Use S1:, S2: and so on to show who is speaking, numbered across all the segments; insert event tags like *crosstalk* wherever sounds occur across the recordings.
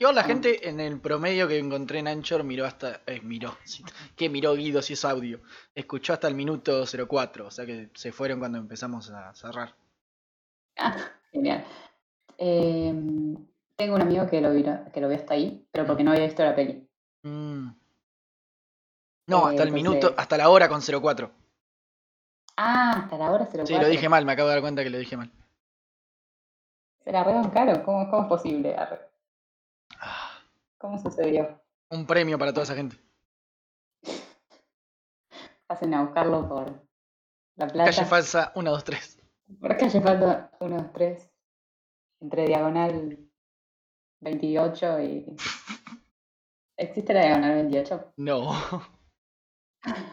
S1: Igual la gente en el promedio que encontré en Anchor miró hasta. Eh, miró. *laughs* ¿Qué miró Guido si es audio? Escuchó hasta el minuto 04. O sea que se fueron cuando empezamos a cerrar.
S2: Ah, genial. Eh, tengo un amigo que lo, vio, que lo vio hasta ahí, pero porque no había visto la peli.
S1: Mm. No, hasta
S2: Eh,
S1: el minuto,
S2: entonces-
S1: hasta la hora con 04.
S2: Ah, hasta la hora se lo
S1: Sí, lo dije mal, me acabo de dar cuenta que lo dije mal.
S2: Se la caro. ¿Cómo, ¿Cómo es posible? Arre-
S1: Ah,
S2: ¿Cómo sucedió?
S1: un premio para toda esa gente.
S2: Hacen a buscarlo por la plata.
S1: Calle falsa 1, 2, 3.
S2: Por calle falta 1, 2, 3. Entre diagonal 28 y. *laughs* ¿Existe la diagonal 28?
S1: No. *laughs*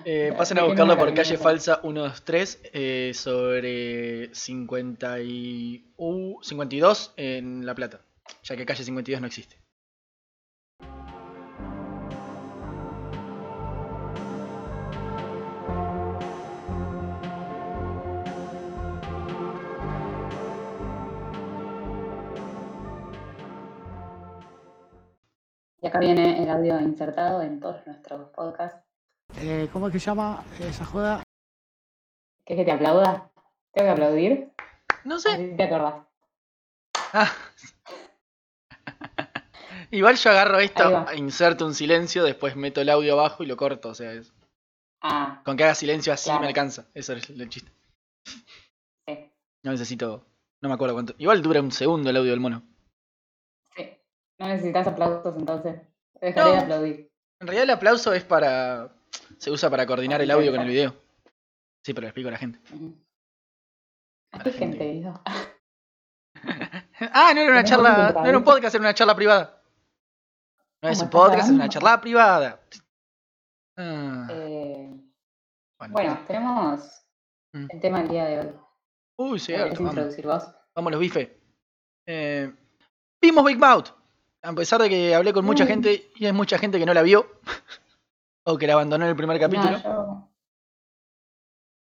S1: Eh, pasen a
S2: ¿por qué no
S1: buscarlo por calle falsa 123 eh, sobre 50 y, uh, 52 en La Plata, ya que calle 52 no existe.
S2: Acá viene el audio insertado en todos nuestros podcasts.
S3: Eh, ¿Cómo es que se llama esa joda?
S2: ¿Quieres que te aplauda? ¿Tengo que aplaudir?
S1: No sé.
S2: Así te acordás.
S1: Ah. *laughs* Igual yo agarro esto, inserto un silencio, después meto el audio abajo y lo corto. O sea, es-
S2: Ah,
S1: con que haga silencio así
S2: Claro.
S1: me alcanza. Eso es el chiste.
S2: sí.
S1: No necesito. No me acuerdo cuánto. Igual dura un segundo el audio del mono.
S2: Sí. No necesitas aplausos entonces. Dejaré
S1: No.
S2: de aplaudir.
S1: En realidad el aplauso es para. Se usa para coordinar el audio con el video. Sí, pero lo explico a la gente.
S2: ¿A
S1: A
S2: qué
S1: la gente. *laughs* Ah, no era una charla. No era un podcast, era una charla privada. No es
S2: ¿Cómo
S1: un podcast, es una charla privada. Ah,
S2: Eh,
S1: bueno.
S2: bueno, tenemos
S1: Mm.
S2: el tema del día de hoy.
S1: Uy,
S2: ¿Querés
S1: cierto. Vamos, vamos los bifes. Eh, vimos Big Mouth. A pesar de que hablé con mucha
S2: Mm.
S1: gente y hay mucha gente que no la vio. *laughs* o que la abandonó en el primer capítulo.
S2: No, yo-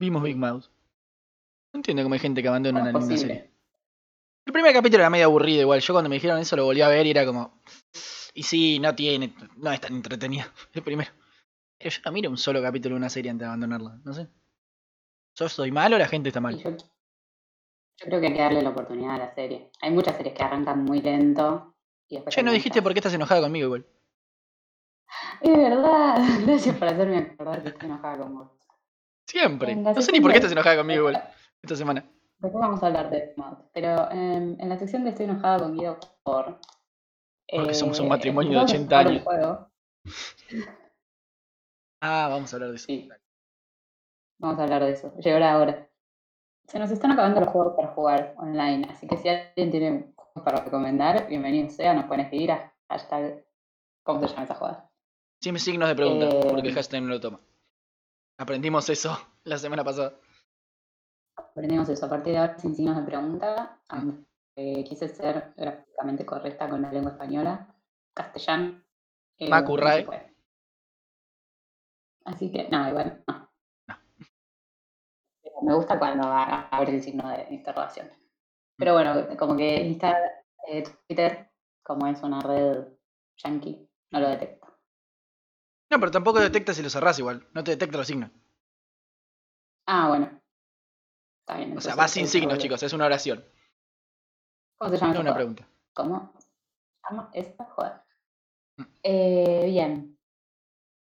S1: Vimos Big Mouth. No entiendo cómo hay gente que abandona
S2: ¿Cómo
S1: una
S2: posible?
S1: serie. El primer capítulo era medio aburrido igual. Yo cuando me dijeron eso lo volví a ver y era como... Y sí, no tiene... No es tan entretenido. *laughs* El primero. Pero yo no miro un solo capítulo de una serie antes de abandonarla. No sé. ¿Yo soy malo o la gente está mal?
S2: yo, yo creo que hay que darle la oportunidad a la serie. Hay muchas series que arrancan muy lento. Y
S1: Che, no dijiste por qué estás enojada conmigo igual.
S2: Es verdad. *laughs* Gracias por hacerme acordar que estoy enojada con vos.
S1: Siempre. No sé ni por qué estás enojada conmigo igual. Esta semana.
S2: Después vamos a hablar de Mod. Pero em, en la sección de estoy enojada con Guido por.
S1: Porque somos un
S2: eh,
S1: matrimonio de
S2: empezamos
S1: 80
S2: a jugar un
S1: años.
S2: juego.
S1: Ah, vamos a hablar de eso.
S2: Sí. Vamos a hablar de eso. Llegó la hora. Se nos están acabando los juegos para jugar online, así que si alguien tiene para recomendar, bienvenido sea, nos pueden escribir a hashtag. ¿Cómo se llama esa jugada?
S1: Sin signos de pregunta,
S2: Eh,
S1: porque hashtag no lo toma. Aprendimos eso *laughs* la semana pasada.
S2: Aprendemos eso a partir de ahora sin signos de pregunta, aunque quise ser gráficamente correcta con la lengua española, castellano. eh,
S1: Macu,
S2: no
S1: Rae.
S2: se puede. Así que, no, igual, no.
S1: No. *laughs*
S2: Me gusta cuando abre el signo de interrogación. Pero bueno, como que Insta, eh, Twitter, como es una red yankee, no lo detecta.
S1: No, pero tampoco detecta si lo cerrás igual. No te detecta los signos.
S2: Ah, bueno. Está bien.
S1: O sea, va sin signos, chicos. Es una oración.
S2: ¿Cómo se llama
S1: No una pregunta.
S2: ¿Cómo se llama esta jugada?
S1: Mm.
S2: Eh, bien.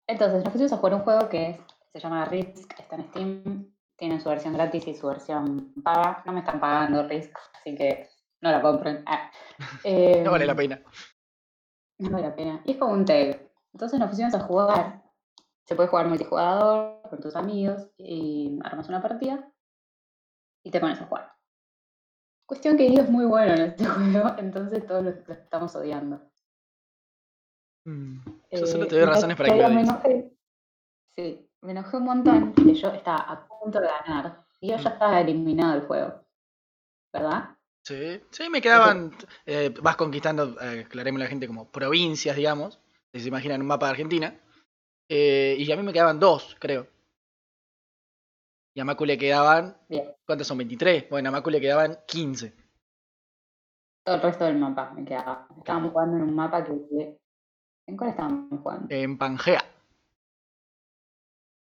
S2: Entonces, nos pusimos a jugar un juego que es- se llama Risk, está en Steam, tiene su versión gratis y su versión paga. No me están pagando Risk, así que no la compren. Ah. *laughs*
S1: No vale la
S2: Em,
S1: pena.
S2: No vale la pena. Y es como un tag. Entonces nos pusimos a jugar. Se puede jugar multijugador con tus amigos y armas una partida y te pones a jugar. Cuestión que Guido es muy bueno en este *laughs* juego, entonces todos lo, estamos odiando.
S1: Mm, Yo solo
S2: Eh,
S1: te doy razones para que lo
S2: enojé. Sí, me enojé un montón que yo estaba a punto de ganar y yo ya
S1: Mm.
S2: estaba eliminado del juego. ¿Verdad?
S1: Sí, sí, me quedaban. eh, vas conquistando, eh, aclaremos la gente, como provincias, digamos. Si se imaginan un mapa de Argentina. Eh, y a mí me quedaban dos, creo. Y a Macu le quedaban.
S2: Bien.
S1: ¿Cuántos son? ¿23? Bueno, a Macu le quedaban 15.
S2: Todo el resto del mapa me quedaba. Estábamos jugando en un mapa que. ¿En cuál estábamos jugando?
S1: En Pangea.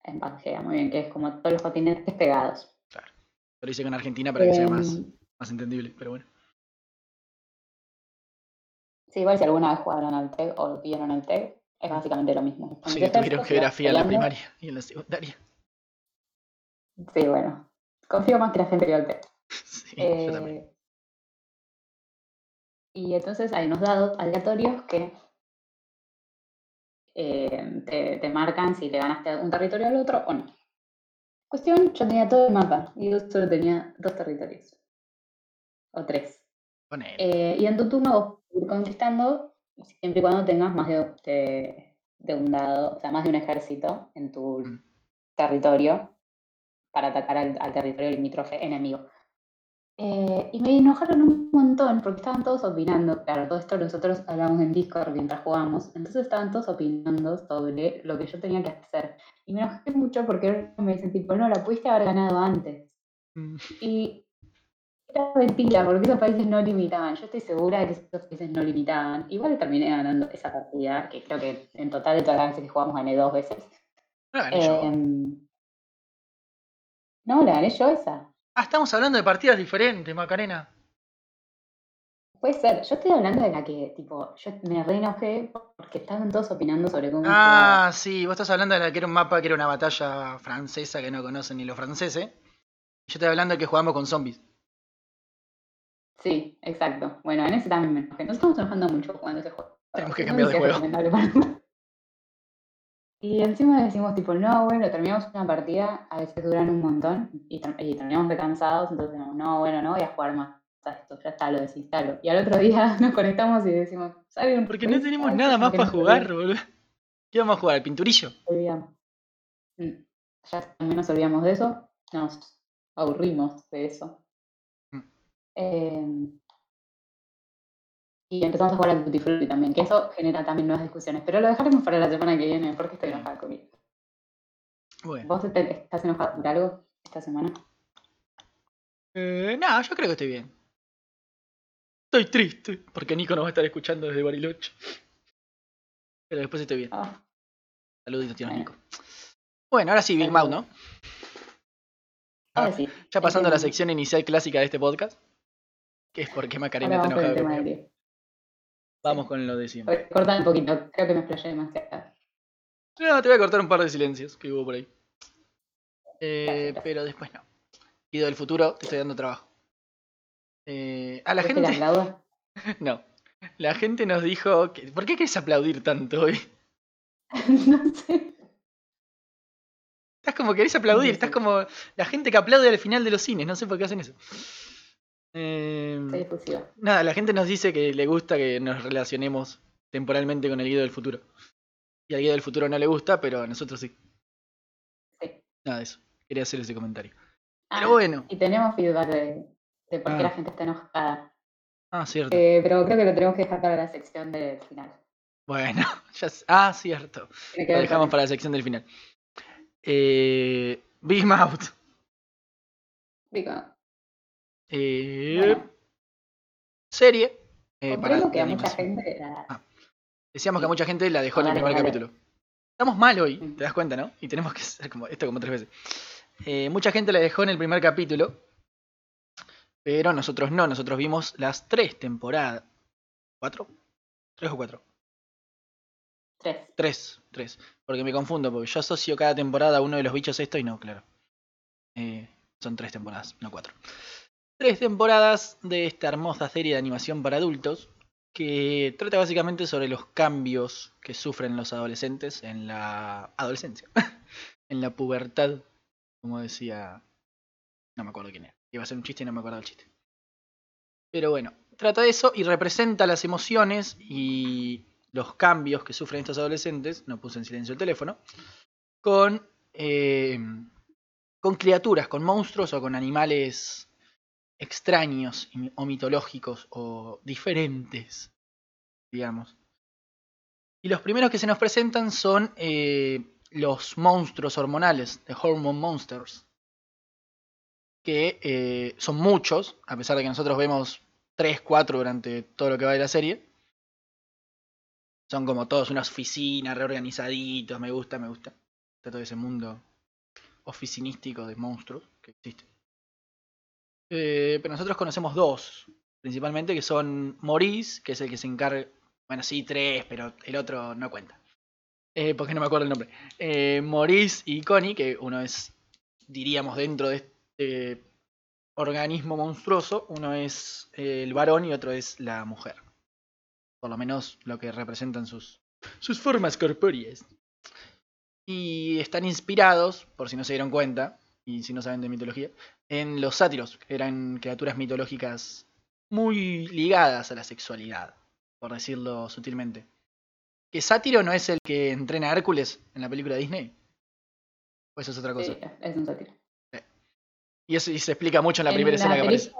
S2: En Pangea, muy bien, que es como todos los continentes pegados.
S1: Lo hice con Argentina para que sea más,
S2: Em,
S1: más entendible, pero bueno.
S2: Sí, igual si alguna vez jugaron al TEG o vieron al TEG, es básicamente lo mismo. Cuando
S1: Sí, tuvieron geografía en la primaria y en la secundaria.
S2: Sí, bueno. Confío más que la gente vio al TEG. *laughs*
S1: Sí, yo también.
S2: Eh, y entonces hay unos dados aleatorios que eh, te, te marcan si le ganaste un territorio al otro o no. Cuestión, yo tenía todo el mapa y yo solo tenía dos territorios. O tres. Eh, y en tu turno vos ir conquistando siempre y cuando tengas más de, de- de un dado, o sea, más de un ejército en tu
S1: Mm.
S2: territorio para atacar al, al territorio limítrofe enemigo. Eh, y me enojaron un montón porque estaban todos opinando. Claro, todo esto nosotros hablamos en Discord mientras jugamos. Entonces estaban todos opinando sobre lo que yo tenía que hacer. Y me enojé mucho porque me dicen, tipo, no, la pudiste haber ganado antes.
S1: Mm,
S2: Y era mentira, porque esos países no limitaban. Yo estoy segura de que esos países no limitaban. Igual terminé ganando esa partida, que creo que en total de todas las veces que jugamos gané dos veces.
S1: No gané yo.
S2: Em, no, la gané yo esa.
S1: Ah, estamos hablando de partidas diferentes, Macarena.
S2: Puede ser. Yo estoy hablando de la que, tipo, yo me re enojé porque estaban todos opinando sobre cómo.
S1: Ah, sí, vos estás hablando de la que era un mapa que era una batalla francesa que no conocen ni los franceses. Yo estoy hablando de que jugamos con zombies.
S2: Sí, exacto. Bueno, en ese también me enojé. Nos estamos enojando mucho jugando ese juego.
S1: Tenemos que cambiar de juego.
S2: Y encima decimos tipo, no, bueno, terminamos una partida, a veces duran un montón y, y terminamos recansados, entonces decimos, no, bueno, no voy a jugar más a esto, ya está, lo desinstalo. Y al otro día *laughs* nos conectamos y decimos, ¿saben?
S1: Porque no tenemos
S2: ¿saben
S1: nada más para jugar, boludo. ¿Qué vamos a jugar? ¿El pinturillo?
S2: olvidamos? Mm, Ya también nos olvidamos de eso, nos aburrimos de eso.
S1: Mm.
S2: Em, y empezamos a jugar al Tutti Frutti también, que eso genera también nuevas discusiones, pero lo dejaremos para la semana que viene porque estoy enojada conmigo.
S1: Bueno.
S2: ¿Vos te- estás enojado por algo esta semana?
S1: Eh, no, yo creo que estoy bien. Estoy triste porque Nico nos va a estar escuchando desde Bariloche. Pero después estoy bien.
S2: Ah,
S1: Saluditos, tío
S2: Bueno.
S1: Nico. Bueno, ahora sí, Big Mouth, ¿no?
S2: ahora sí.
S1: Ya pasando a la
S2: Entiendo.
S1: sección inicial clásica de este podcast. Que es porque Macarena
S2: Ahora
S1: está enojada
S2: tema de
S1: conmigo.
S2: Gris.
S1: Vamos con lo de siempre.
S2: Corta un poquito, creo que me explayé demasiado.
S1: No, te voy a cortar un par de silencios que hubo por ahí. Eh, pero después no. Guido del futuro, te estoy dando trabajo. Eh, a la
S2: ¿Viste la
S1: gente.
S2: aplaudo? *laughs*
S1: No. La gente nos dijo que. ¿Por qué querés aplaudir tanto hoy? *laughs*
S2: no sé.
S1: Estás como querés aplaudir, estás como la gente que aplaude al final de los cines, no sé por qué hacen eso. Eh,
S2: Soy efusiva.
S1: nada, la gente nos dice que le gusta que nos relacionemos temporalmente con el Guido del futuro. Y al Guido del futuro no le gusta, pero a nosotros sí.
S2: Sí.
S1: Nada de eso. Quería hacer ese comentario.
S2: Ah,
S1: Pero bueno.
S2: Y tenemos feedback de, de por qué
S1: Ah.
S2: la gente está enojada.
S1: Ah, cierto.
S2: Eh, pero creo que lo tenemos que dejar para la sección del final.
S1: Bueno, *laughs* ya Ah, cierto. Lo dejamos para la sección del final. Eh, Big Mouth.
S2: Digo,
S1: Eh,
S2: Bueno.
S1: Serie. eh, para
S2: comprendo que
S1: de
S2: a mucha
S1: animación.
S2: gente la-
S1: Decíamos que a mucha gente la dejó en el primer
S2: dale.
S1: capítulo. Estamos mal hoy,
S2: Mm.
S1: te das cuenta, ¿no? Y tenemos que hacer como esto como tres veces. Eh, mucha gente la dejó en el primer capítulo. Pero nosotros no, nosotros vimos las tres temporadas. ¿Cuatro? ¿Tres o cuatro?
S2: tres.
S1: Tres, tres. Porque me confundo, porque yo asocio cada temporada a uno de los bichos esto y no, claro. Eh, son tres temporadas, no cuatro. Tres temporadas de esta hermosa serie de animación para adultos que trata básicamente sobre los cambios que sufren los adolescentes en la adolescencia, *laughs* en la pubertad, como decía, no me acuerdo quién era, iba a ser un chiste y no me acuerdo del chiste. Pero bueno, trata de eso y representa las emociones y los cambios que sufren estos adolescentes, no puse en silencio el teléfono, con, eh, con criaturas, con monstruos o con animales extraños o mitológicos o diferentes, digamos. Y los primeros que se nos presentan son eh, los monstruos hormonales, the Hormone Monsters, que eh, son muchos, a pesar de que nosotros vemos 3, 4 durante todo lo que va de la serie. Son como todos una oficina, reorganizaditos, me gusta, me gusta. Está todo ese mundo oficinístico de monstruos que existe. Eh, pero nosotros conocemos dos, principalmente, que son Maurice, que es el que se encarga. Bueno, sí, tres, pero el otro no cuenta. Eh, porque no me acuerdo el nombre. Eh, Maurice y Connie, que uno es, diríamos, dentro de este organismo monstruoso, uno es el varón y otro es la mujer. Por lo menos lo que representan sus, sus formas corpóreas. Y están inspirados, por si no se dieron cuenta, y si no saben de mitología, en los sátiros, que eran criaturas mitológicas muy ligadas a la sexualidad, por decirlo sutilmente. ¿Que sátiro no es el que entrena a Hércules en la película de Disney? ¿O eso es otra cosa?
S2: Sí, es un sátiro.
S1: Y eso y se explica mucho en la primera escena que aparece.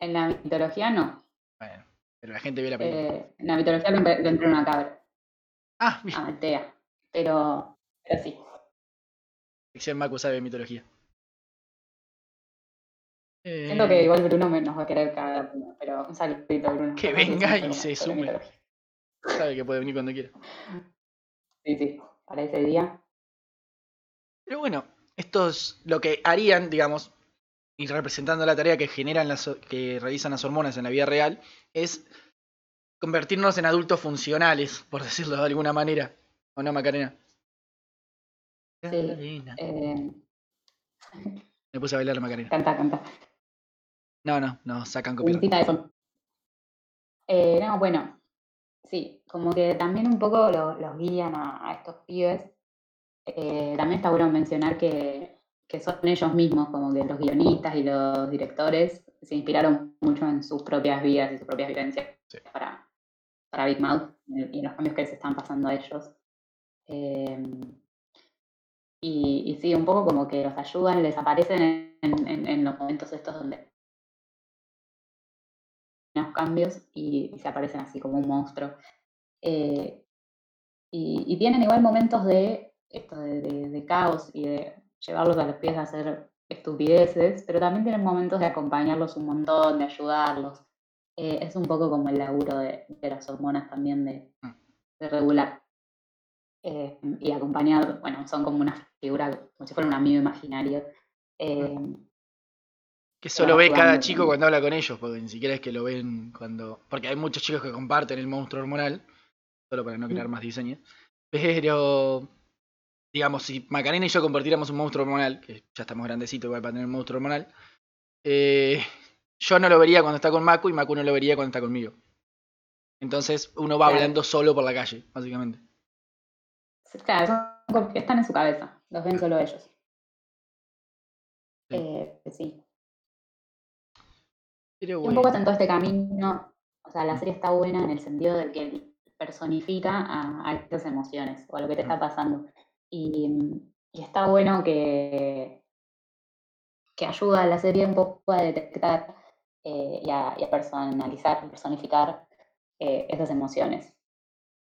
S2: En la mitología no.
S1: Bueno, pero la gente vio la película.
S2: Eh, en la mitología lo, lo entrena una cabra,
S1: ah, bien.
S2: a Altea. Pero, pero sí.
S1: Sección Macu sabe de mitología.
S2: Siento
S1: Eh,
S2: que igual Bruno nos va a querer cagar, pero un saludito Bruno.
S1: Que venga y se sume. Sabe que puede venir cuando quiera. *laughs*
S2: Sí, sí, para ese día.
S1: Pero bueno, esto es lo que harían, digamos, y representando la tarea que generan las, que realizan las hormonas en la vida real, es convertirnos en adultos funcionales, por decirlo de alguna manera. ¿O no, Macarena?
S2: Sí.
S1: Macarena.
S2: Eh,
S1: Me puse a bailar la Macarena.
S2: canta, canta.
S1: No, no, no, sacan copyright.
S2: Eh, no, bueno, sí, como que también un poco lo- los guían a, a estos pibes. Eh, también está bueno mencionar que, que son ellos mismos, como que los guionistas y los directores se inspiraron mucho en sus propias vidas y sus propias vivencias
S1: Sí.
S2: para, para Big Mouth y los cambios que les están pasando a ellos. Eh, y, y sí, un poco como que los ayudan, les aparecen en, en- en los momentos estos donde unos cambios y, y se aparecen así como un monstruo. Eh, y, y tienen igual momentos de, esto de, de- de caos y de llevarlos a los pies a hacer estupideces, pero también tienen momentos de acompañarlos un montón, de ayudarlos. Eh, es un poco como el laburo de, de las hormonas también de,
S1: Mm.
S2: de regular. Eh, y acompañar, bueno, son como una figura, como si fuera un amigo imaginario. Eh,
S1: Que solo ve cada chico cuando habla con ellos, porque ni siquiera es que lo ven cuando. Porque hay muchos chicos que comparten el monstruo hormonal, solo para no crear más diseño. Pero, digamos, si Macarena y yo compartiéramos un monstruo hormonal, que ya estamos grandecitos igual para tener un monstruo hormonal, eh, yo no lo vería cuando está con Macu y Macu no lo vería cuando está conmigo. Entonces uno va hablando solo por la calle, básicamente.
S2: Claro, están en su cabeza, los ven solo ellos.
S1: Sí.
S2: Eh, sí.
S1: Pero
S2: Y un
S1: bueno.
S2: poco todo este camino, o sea, la serie está buena en el sentido de que personifica a, a estas emociones o a lo que te está pasando. Y, y está bueno que, que ayuda a la serie un poco a detectar eh, y, a, y a personalizar, personificar eh, esas emociones.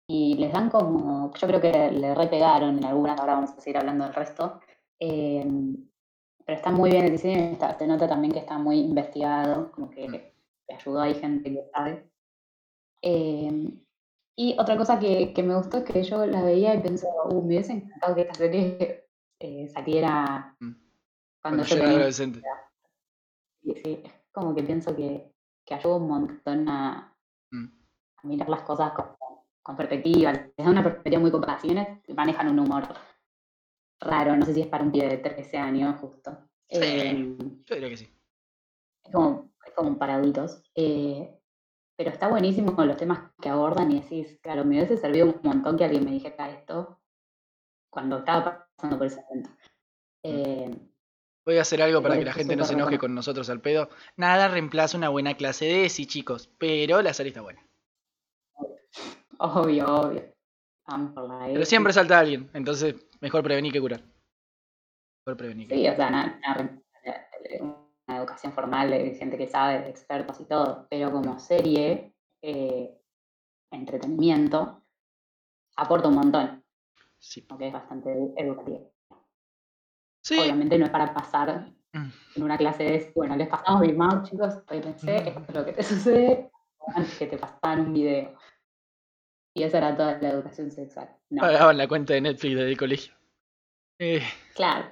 S2: Y les dan como, yo creo que le repegaron en algunas, ahora vamos a seguir hablando del resto, eh, pero está muy bien el diseño y está- se nota también que está muy investigado, como que le ayudó, hay gente que sabe. Eh, y otra cosa que, que me gustó es que yo la veía y pensaba, uh, me hubiese encantado que esta serie eh, saliera
S1: Mm.
S2: cuando
S1: Cuando
S2: yo
S1: yo era adolescente.
S2: Sí, sí, como que pienso que, que ayuda un montón a,
S1: Mm.
S2: a mirar las cosas con, con perspectiva. Les da una perspectiva muy copada. Si bien manejan un humor raro, no sé si es para un pibe de 13 años, justo.
S1: Sí.
S2: Eh,
S1: Yo diría que sí.
S2: es, como, es como para adultos. eh, pero está buenísimo con los temas que abordan y decís, claro, me hubiese servido un montón que alguien me dijera esto cuando estaba pasando por ese momento. Eh,
S1: Voy a hacer algo para que la gente no se enoje con nosotros al pedo. Nada reemplaza una buena clase de ESI, chicos. Pero la serie está buena.
S2: obvio, obvio.
S1: Pero siempre salta alguien. Entonces, mejor prevenir que curar. Mejor prevenir que
S2: Sí, o sea, una, una- una educación formal de gente que sabe, de expertos y todo, pero como serie, eh, entretenimiento, aporta un montón,
S1: Sí.
S2: porque es bastante edu- educativo.
S1: Sí,
S2: Obviamente no es para pasar
S1: Mm.
S2: en una clase de, bueno, les pasamos Big Mouth, chicos, hoy pensé, esto es lo que te *laughs* sucede, antes que te pasaban un video. Y esa era toda la educación sexual. No,
S1: Pagaban la cuenta de Netflix del colegio. Eh,
S2: claro.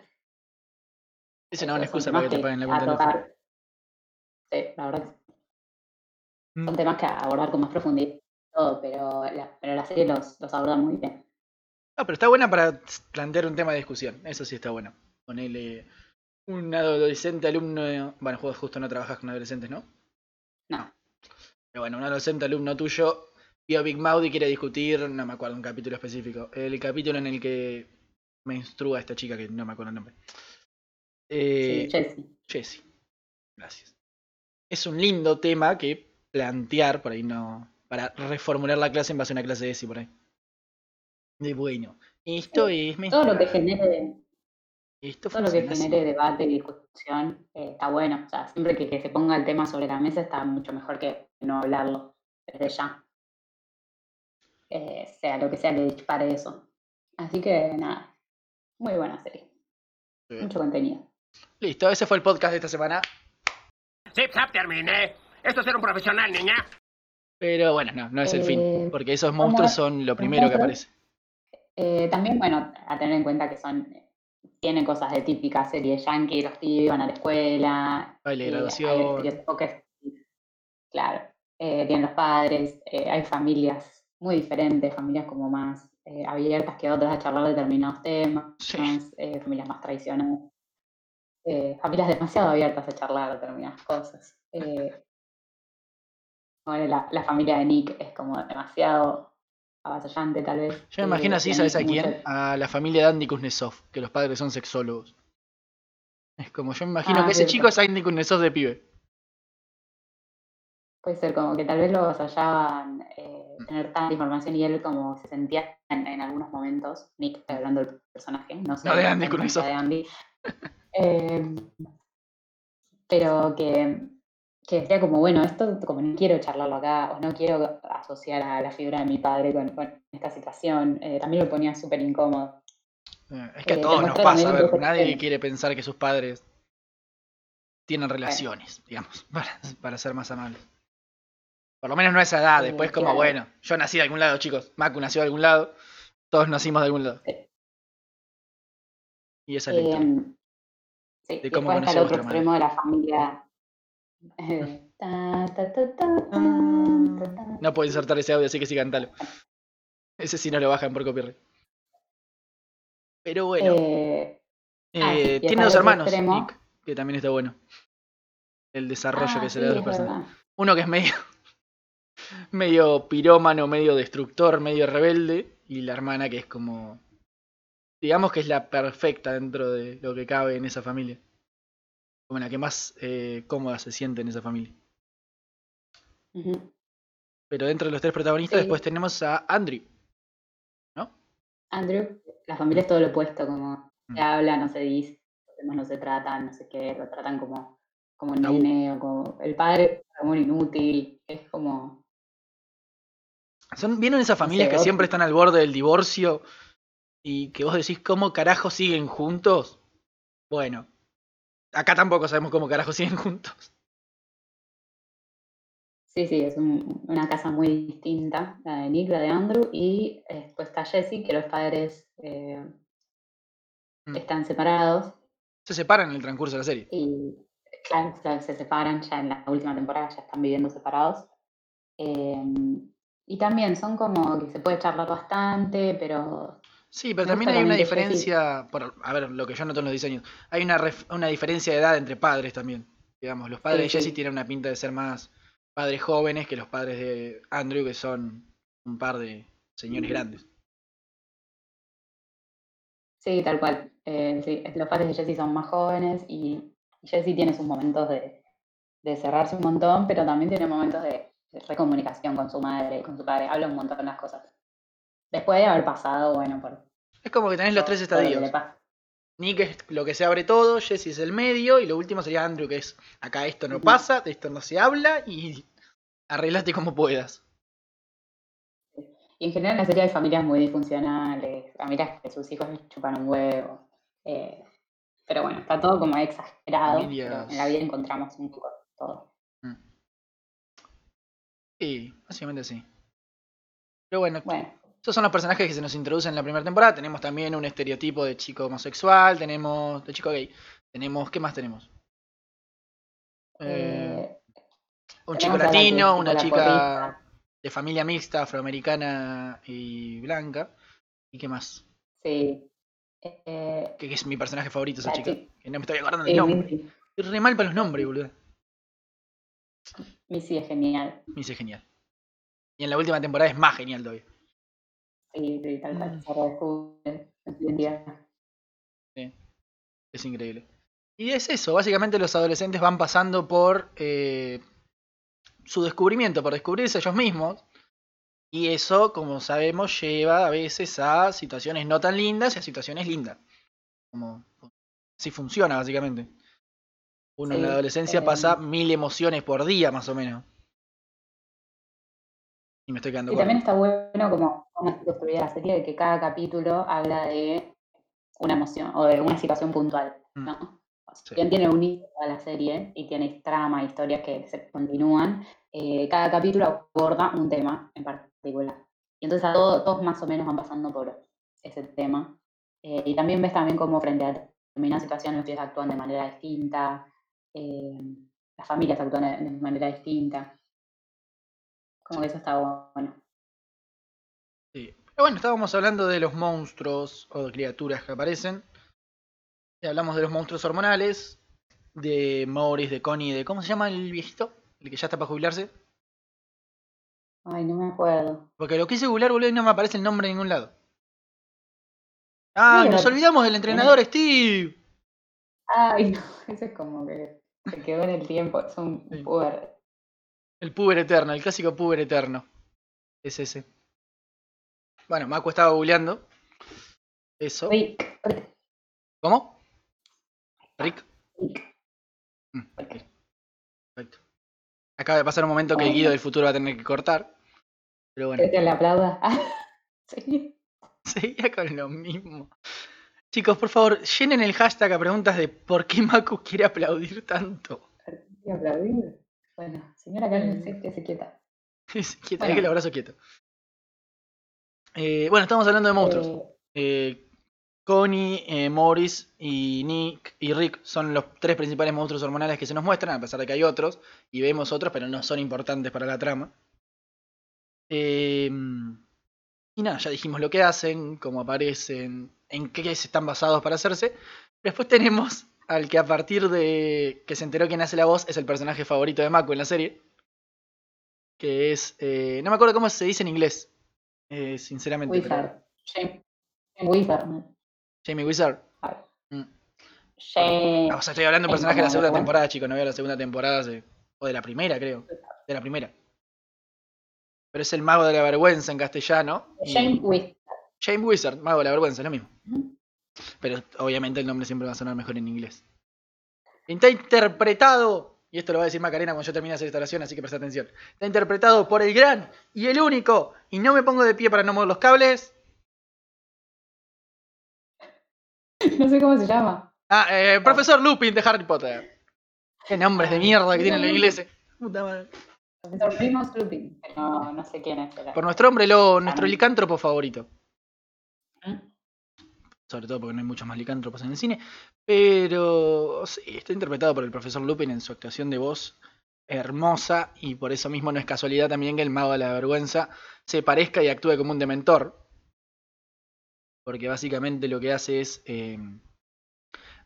S1: es una buena
S2: esos
S1: excusa para que te paguen la cuenta de Netflix.
S2: Sí, la verdad.
S1: Mm.
S2: son temas que abordar con más profundidad, todo, pero la, pero la serie los, los aborda muy bien.
S1: No, pero está buena para plantear un tema de discusión. Eso sí está bueno. Ponele un adolescente alumno. Bueno, justo no trabajas con adolescentes, ¿no?
S2: No.
S1: Pero bueno, un adolescente alumno tuyo vio Big y quiere discutir, no me acuerdo, un capítulo específico. El capítulo en el que menstrua esta chica que no me acuerdo el nombre. Eh,
S2: Sí, Jessie.
S1: Jessie. Gracias. Es un lindo tema que plantear, por ahí no. Para reformular la clase en base a una clase de ESI por ahí. De bueno. Esto es
S2: Todo lo que genere,
S1: Esto
S2: todo lo que
S1: así.
S2: genere debate y discusión eh, está bueno. O sea, siempre que, que se ponga el tema sobre la mesa está mucho mejor que no hablarlo desde ya. Eh, sea lo que sea que dispare eso. Así que nada, muy buena serie.
S1: Bien.
S2: Mucho contenido.
S1: Listo, ese fue el podcast de esta semana.
S4: Zip, zap, terminé. Esto es ser un profesional, niña.
S1: Pero bueno, no, no es el fin.
S2: Eh,
S1: Porque esos
S2: ¿cómo
S1: monstruos son lo primero que aparece.
S2: Eh, también, bueno, a tener en cuenta que son tiene cosas de típica serie yankee, los pibes van a la escuela,
S1: Baile de
S2: hay
S1: graduación.
S2: que- claro, eh, tienen los padres, eh, hay familias muy diferentes, familias como más eh, abiertas que otras a charlar determinados temas,
S1: Sí.
S2: eh, familias más tradicionales, eh, familias demasiado abiertas a charlar determinadas cosas. Eh, bueno, la, la familia de Nick es como demasiado avasallante tal vez.
S1: Yo me imagino así, ¿sabes a quién? A la familia de Andy Kuznetsov, que los padres son sexólogos. Es como, yo me imagino
S2: Ah,
S1: que ese
S2: cierto.
S1: chico es Andy Kuznetsov de pibe.
S2: Puede ser como que tal vez lo avasallaban eh, tener tanta información y él como se sentía en, en algunos momentos, Nick, hablando del personaje, no sé.
S1: No de Andy
S2: influencia
S1: Kuznetsov.
S2: de Andy. Eh, pero que, que decía como, bueno, esto como no quiero charlarlo acá, o no quiero asociar a la figura de mi padre con, con esta situación, eh, también lo ponía súper incómodo.
S1: Es que a todos nos pasa, a ver, nadie quiere pensar que sus padres tienen relaciones, digamos, *laughs* para, para ser más amables. Por lo menos no a esa edad,
S2: Eh,
S1: después como, bueno, yo nací de algún lado, chicos, Macu nació de algún lado, todos nacimos de algún lado.
S2: Sí.
S1: Y esa es la
S2: sí,
S1: De cómo conoció
S2: el otro extremo de la familia. *laughs* eh.
S1: No puedo insertar ese audio, así que sí, cantalo. Ese sí no lo bajan por copyright. Pero bueno,
S2: Eh, ah, sí,
S1: eh, tiene dos hermanos. Nick, que también está bueno. El desarrollo
S2: ah,
S1: que se le da a los
S2: es
S1: personajes. Uno que es medio, medio pirómano, medio destructor, medio rebelde. Y la hermana que es como. Digamos que es la perfecta dentro de lo que cabe en esa familia. Como la que más eh, cómoda se siente en esa familia. Pero dentro de los tres protagonistas,
S2: Sí.
S1: después tenemos a Andrew. ¿No?
S2: Andrew, la familia es todo lo opuesto, como
S1: Mm.
S2: se habla, no se dice, los demás no se tratan, no sé qué, lo tratan como, como un nene o como el padre como un inútil, es como,
S1: Son, ¿Vieron esas familias que siempre están al borde del divorcio? Y que vos decís, ¿cómo carajo siguen juntos? Bueno, acá tampoco sabemos cómo carajo *laughs* siguen juntos.
S2: sí, sí, es un- una casa muy distinta, la de Nick, la de Andrew, y eh, después está Jessie, que los padres eh,
S1: Mm.
S2: están separados,
S1: Se separan en el transcurso de la serie.
S2: Y claro, se separan ya en la última temporada, ya están viviendo separados. Em, y también son como que se puede charlar bastante, pero
S1: Sí, pero también hay una diferencia, por, a ver, lo que yo noto en los diseños, hay una, ref- una diferencia de edad entre padres también. Digamos, los padres
S2: Sí,
S1: de
S2: sí.
S1: Jesse tienen una pinta de ser más padres jóvenes que los padres de Andrew, que son un par de señores grandes.
S2: sí, tal cual. Eh, sí, los padres de Jessie son más jóvenes y Jessie tiene sus momentos de, de cerrarse un montón, pero también tiene momentos de recomunicación con su madre con su padre. Habla un montón de las cosas. Después de haber pasado, bueno, por
S1: Es como que tenés los tres estadios. Nick es lo que se abre todo, Jesse es el medio, y lo último sería Andrew, que es acá esto no pasa, de esto no se habla, y arreglate como puedas.
S2: Y en general en la serie hay familias muy disfuncionales, familias que sus hijos les chupan un huevo. eh, Pero bueno, está todo como exagerado. pero en la vida encontramos un poco todo.
S1: Sí, básicamente sí. Pero bueno,
S2: Bueno,
S1: esos son los personajes que se nos introducen en la primera temporada. Tenemos también un estereotipo de chico homosexual, tenemos de chico gay. Tenemos, ¿qué más tenemos? Eh,
S2: eh,
S1: un
S2: tenemos
S1: chico latino, una chica de familia mixta, afroamericana y blanca. ¿Y qué más?
S2: sí. Eh,
S1: Que, que es mi personaje favorito, esa chica.
S2: chi-
S1: Que no me estoy acordando el
S2: sí,
S1: nombre.
S2: Missy.
S1: Estoy re mal para los nombres, boludo.
S2: Missy es genial.
S1: Me dice genial. Y en la última temporada es más genial todavía.
S2: Sí, sí, tal
S1: Mm.
S2: cual. Su identidad.
S1: Es increíble. Y es eso, básicamente los adolescentes van pasando por eh, su descubrimiento, por descubrirse ellos mismos. Y eso, como sabemos, lleva a veces a situaciones no tan lindas y a situaciones lindas. Como así funciona, básicamente. Uno en la adolescencia
S2: eh,
S1: pasa mil emociones por día, más o menos. Y me estoy quedando
S2: Y
S1: corto.
S2: también está bueno como, como construida la serie, de que cada capítulo habla de una emoción o de una situación puntual,
S1: Mm.
S2: ¿no? O sea,
S1: Sí.
S2: tiene a la serie y tiene trama, historias que se continúan, eh, cada capítulo aborda un tema en particular. Y entonces a todo- todos más o menos van pasando por ese tema. Eh, y también ves también cómo frente a determinadas situaciones los actúan de manera distinta, eh, las familias actúan de, manera distinta. Como que eso está bueno.
S1: Sí. Pero bueno, estábamos hablando de los monstruos o de criaturas que aparecen. Y hablamos de los monstruos hormonales, de Maurice, de Connie, de ¿cómo se llama el viejito? El que ya está para jubilarse.
S2: Ay, no me acuerdo.
S1: Porque lo quise googlear, boludo, y no me aparece el nombre en ningún lado. Ah,
S2: Sí,
S1: nos olvidamos del entrenador Steve.
S2: Ay, *laughs* no, ese es como que *laughs* se quedó en el tiempo, es un
S1: Sí.
S2: puber.
S1: El puber eterno, el clásico puber eterno. Es ese. Bueno, Maco estaba googleando. Eso.
S2: Rick, Rick,
S1: ¿Cómo? Rick.
S2: Rick.
S1: Mm. Perfecto. Acaba de pasar un momento que el Guido del futuro va a tener que cortar. Pero bueno,
S2: ¿Querés que le aplauda? Ah, *laughs* sí. *laughs*
S1: seguía con lo mismo. Chicos, por favor, llenen el hashtag a preguntas de por qué Macu quiere aplaudir tanto.
S2: ¿Qué aplaudir? Bueno, señora cálmese, que se quieta. *laughs*
S1: Quieta,
S2: Bueno.
S1: deje el abrazo quieto. Eh, bueno, estamos hablando de monstruos.
S2: Eh,
S1: Eh, Connie, eh, Morris y Nick y Rick son los tres principales monstruos hormonales que se nos muestran, a pesar de que hay otros, y vemos otros, pero no son importantes para la trama. Eh, y nada, ya dijimos lo que hacen, cómo aparecen, en qué se están basados para hacerse. Después tenemos al que a partir de que se enteró quién hace la voz es el personaje favorito de Mako en la serie. Que es... eh, no me acuerdo cómo se dice en inglés. eh, sinceramente. pero-
S2: Wizard. Wizard. ¿no?
S1: Jamie Wizard.
S2: Ay.
S1: Mm.
S2: Shane.
S1: Ah, o sea, estoy hablando de
S2: Es
S1: personajes de la segunda
S2: bueno.
S1: temporada, chicos. No veo la segunda temporada. O de la primera, creo. De la primera. Pero es el mago de la vergüenza en castellano. y-
S2: Shane Wizard.
S1: Mago de la vergüenza, es lo mismo. Pero obviamente el nombre siempre va a sonar mejor en inglés. Está interpretado, y esto lo va a decir Macarena cuando yo termine esa instalación, así que presta atención. Está interpretado por el gran y el único, y no me pongo de pie para no mover los cables. *laughs*
S2: No sé cómo se llama.
S1: Ah, eh, profesor Lupin de Harry Potter. Qué nombres de mierda que tienen los ingleses. Puta madre.
S2: Profesor Lupin. No, no sé quién es.
S1: Por nuestro hombre, lo, nuestro licántropo favorito.
S2: ¿Mm?
S1: Sobre todo porque no hay muchos más licántropos en el cine. Pero sí, está interpretado por el profesor Lupin en su actuación de voz hermosa. Y por eso mismo no es casualidad también que el mago de la vergüenza se parezca y actúe como un dementor. Porque básicamente lo que hace es eh,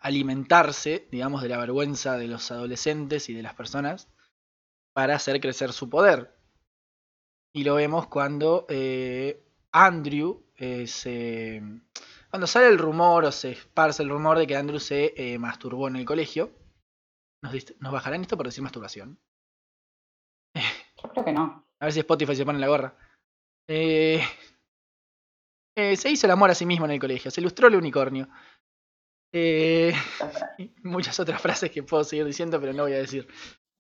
S1: alimentarse, digamos, de la vergüenza de los adolescentes y de las personas para hacer crecer su poder. Y lo vemos cuando eh, Andrew eh, se. Cuando sale el rumor o se esparce el rumor de que Andrew se eh, masturbó en el colegio. ¿Nos, ¿Nos bajarán esto por decir masturbación?
S2: Yo creo que no.
S1: A ver si Spotify se pone la gorra. Eh, se hizo el amor a sí mismo en el colegio. Se ilustró el unicornio. *laughs* Muchas otras frases que puedo seguir diciendo, pero no voy a decir.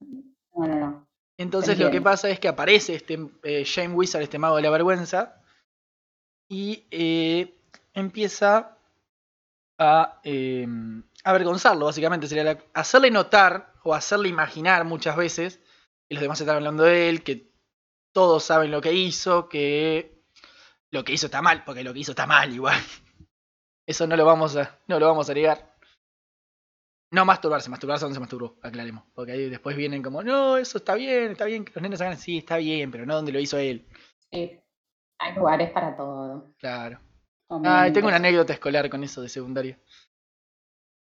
S2: No, no, no.
S1: Entonces lo que pasa es que aparece este Shane Wizard, este mago de la vergüenza, y eh, empieza a eh, avergonzarlo, básicamente. Sería hacerle notar o hacerle imaginar muchas veces que los demás están hablando de él, que todos saben lo que hizo, que lo que hizo está mal, porque lo que hizo está mal igual. *laughs* Eso no lo vamos a, no lo vamos a negar. No masturbarse, masturbarse donde se masturbó, aclaremos. Porque ahí después vienen como, no, eso está bien, está bien que los nenes hagan, sí, está bien, pero no donde lo hizo él.
S2: Sí. Hay lugares para todo.
S1: Claro. Ah, tengo una anécdota escolar con eso de secundaria.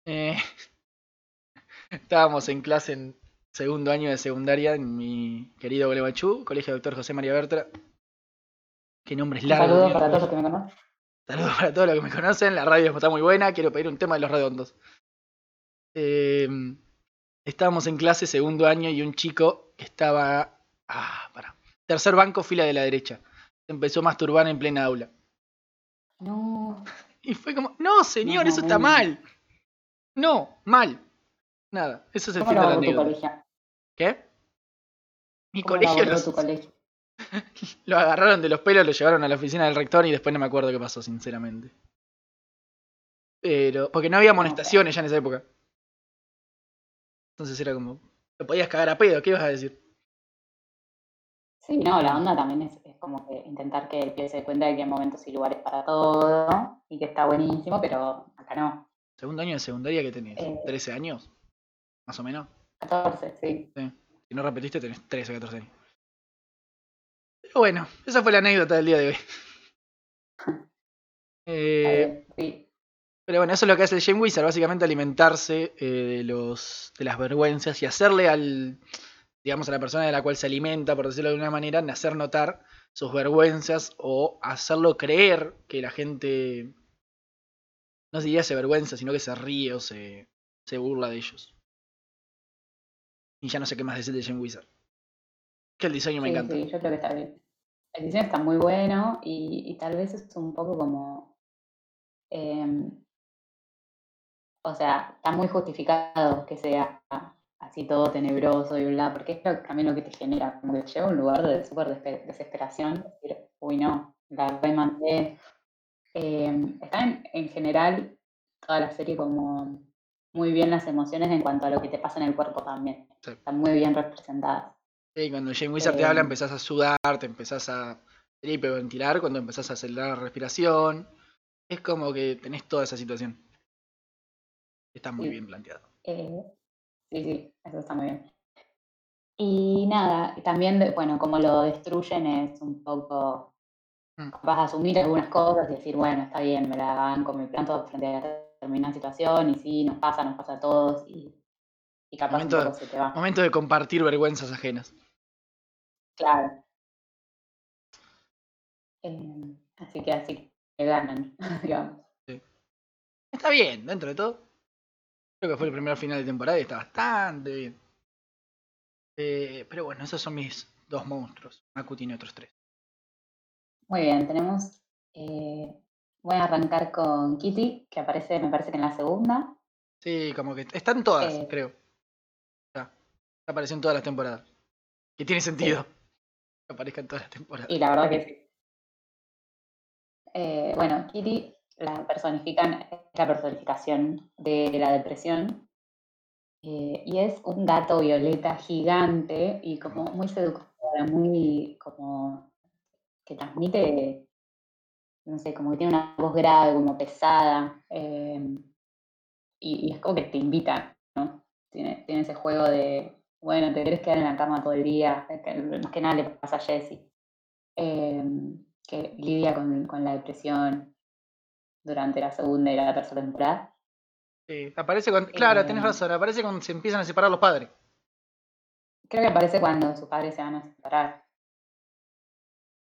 S1: Eh, *laughs* estábamos en clase en segundo año de secundaria en mi querido Gualeguaychú, Colegio Doctor José María Bertra. Qué nombre es largo.
S2: saludo
S1: mierda.
S2: para todos los que me conocen.
S1: Saludos para todos los que me conocen. La radio está muy buena. Quiero pedir un tema de los redondos. Eh, estábamos en clase segundo año y un chico que estaba. Ah, para. Tercer banco, fila de la derecha. Empezó a masturbar en plena aula.
S2: No.
S1: Y fue como, no, señor,
S2: No,
S1: eso está mal. No, mal. Nada, eso es el
S2: ¿Cómo
S1: fin
S2: lo
S1: de la anécdota. ¿Qué? Mi
S2: ¿Cómo lo
S1: colegio
S2: abordó
S1: los-
S2: tu colegio? *laughs*
S1: lo agarraron de los pelos, lo llevaron a la oficina del rector y después no me acuerdo qué pasó, sinceramente. Pero, porque no había amonestaciones ya en esa época. Entonces era como, te podías cagar a pedo, ¿qué ibas a decir?
S2: Sí, no, la onda también es, es como que intentar que el pie se dé cuenta de que hay momentos y lugares para todo y que está buenísimo, pero acá no.
S1: Segundo año de secundaria que tenés,
S2: Eh.
S1: 13 años, más o menos.
S2: 14, sí.
S1: Si no repetiste tenés 13 o 14 años. Pero bueno, esa fue la anécdota del día de hoy. *laughs* Eh,
S2: sí.
S1: Pero bueno, eso es lo que hace el Game Wizard, básicamente alimentarse eh, de los de las vergüenzas y hacerle al digamos a la persona de la cual se alimenta, por decirlo de alguna manera, en hacer notar sus vergüenzas o hacerlo creer que la gente no se diría se vergüenza, sino que se ríe o se, se burla de ellos. Y ya no sé qué más decir de Game Wizard. Que el diseño me encanta.
S2: sí, yo creo que está bien. El diseño está muy bueno y, y tal vez es un poco como. em, o sea, está muy justificado que sea así todo tenebroso y bla, porque es lo- también lo que te genera, como que te lleva a un lugar de súper desesperación. Decir, uy, no, la remandé. Em, está en, en general toda la serie como muy bien las emociones en cuanto a lo que te pasa en el cuerpo también.
S1: Sí.
S2: Están muy bien representadas.
S1: Sí, cuando Game Wizard te habla
S2: Eh,
S1: empezás a sudar, te empezás a hiperventilar, cuando empezás a acelerar la respiración. Es como que tenés toda esa situación. Está muy
S2: Sí.
S1: bien planteado.
S2: Eh, sí, sí, eso está muy bien. Y nada, también, de- bueno, como lo destruyen es un poco,
S1: Mm.
S2: vas a asumir algunas cosas y decir, bueno, está bien, me la banco, me planto frente a determinada situación y sí, nos pasa, nos pasa a todos y, y capaz
S1: Momento-
S2: un poco se te va.
S1: Momento de compartir vergüenzas ajenas.
S2: Claro. Eh, así que así que ganan, *laughs* digamos.
S1: Está bien, dentro de todo. Creo que fue el primer final de temporada y está bastante bien. Eh, pero bueno, esos son mis dos monstruos. Maku tiene otros tres.
S2: Muy bien, tenemos, eh, voy a arrancar con Kitty, que aparece, me parece que en la segunda.
S1: Sí, como que están todas,
S2: Eh.
S1: creo. Ya. Apareció en todas las temporadas. Que tiene sentido. Que aparezca en todas las temporadas.
S2: Y la verdad que sí. Eh, bueno, Kitty la personifican, la personificación de la depresión. eh, y es un gato violeta gigante y como muy seductora, muy como que transmite, no sé, como que tiene una voz grave, como pesada. eh, y, es como que te invita, ¿no? Tiene, tiene ese juego de, bueno, te querés quedar en la cama todo el día, más que nada le pasa a Jessie em, que lidia con, con la depresión durante la segunda y la tercera temporada.
S1: Sí, aparece cuando. Claro, tenés
S2: Eh.
S1: razón. Aparece cuando se empiezan a separar los padres.
S2: Creo que aparece cuando sus padres se van a separar.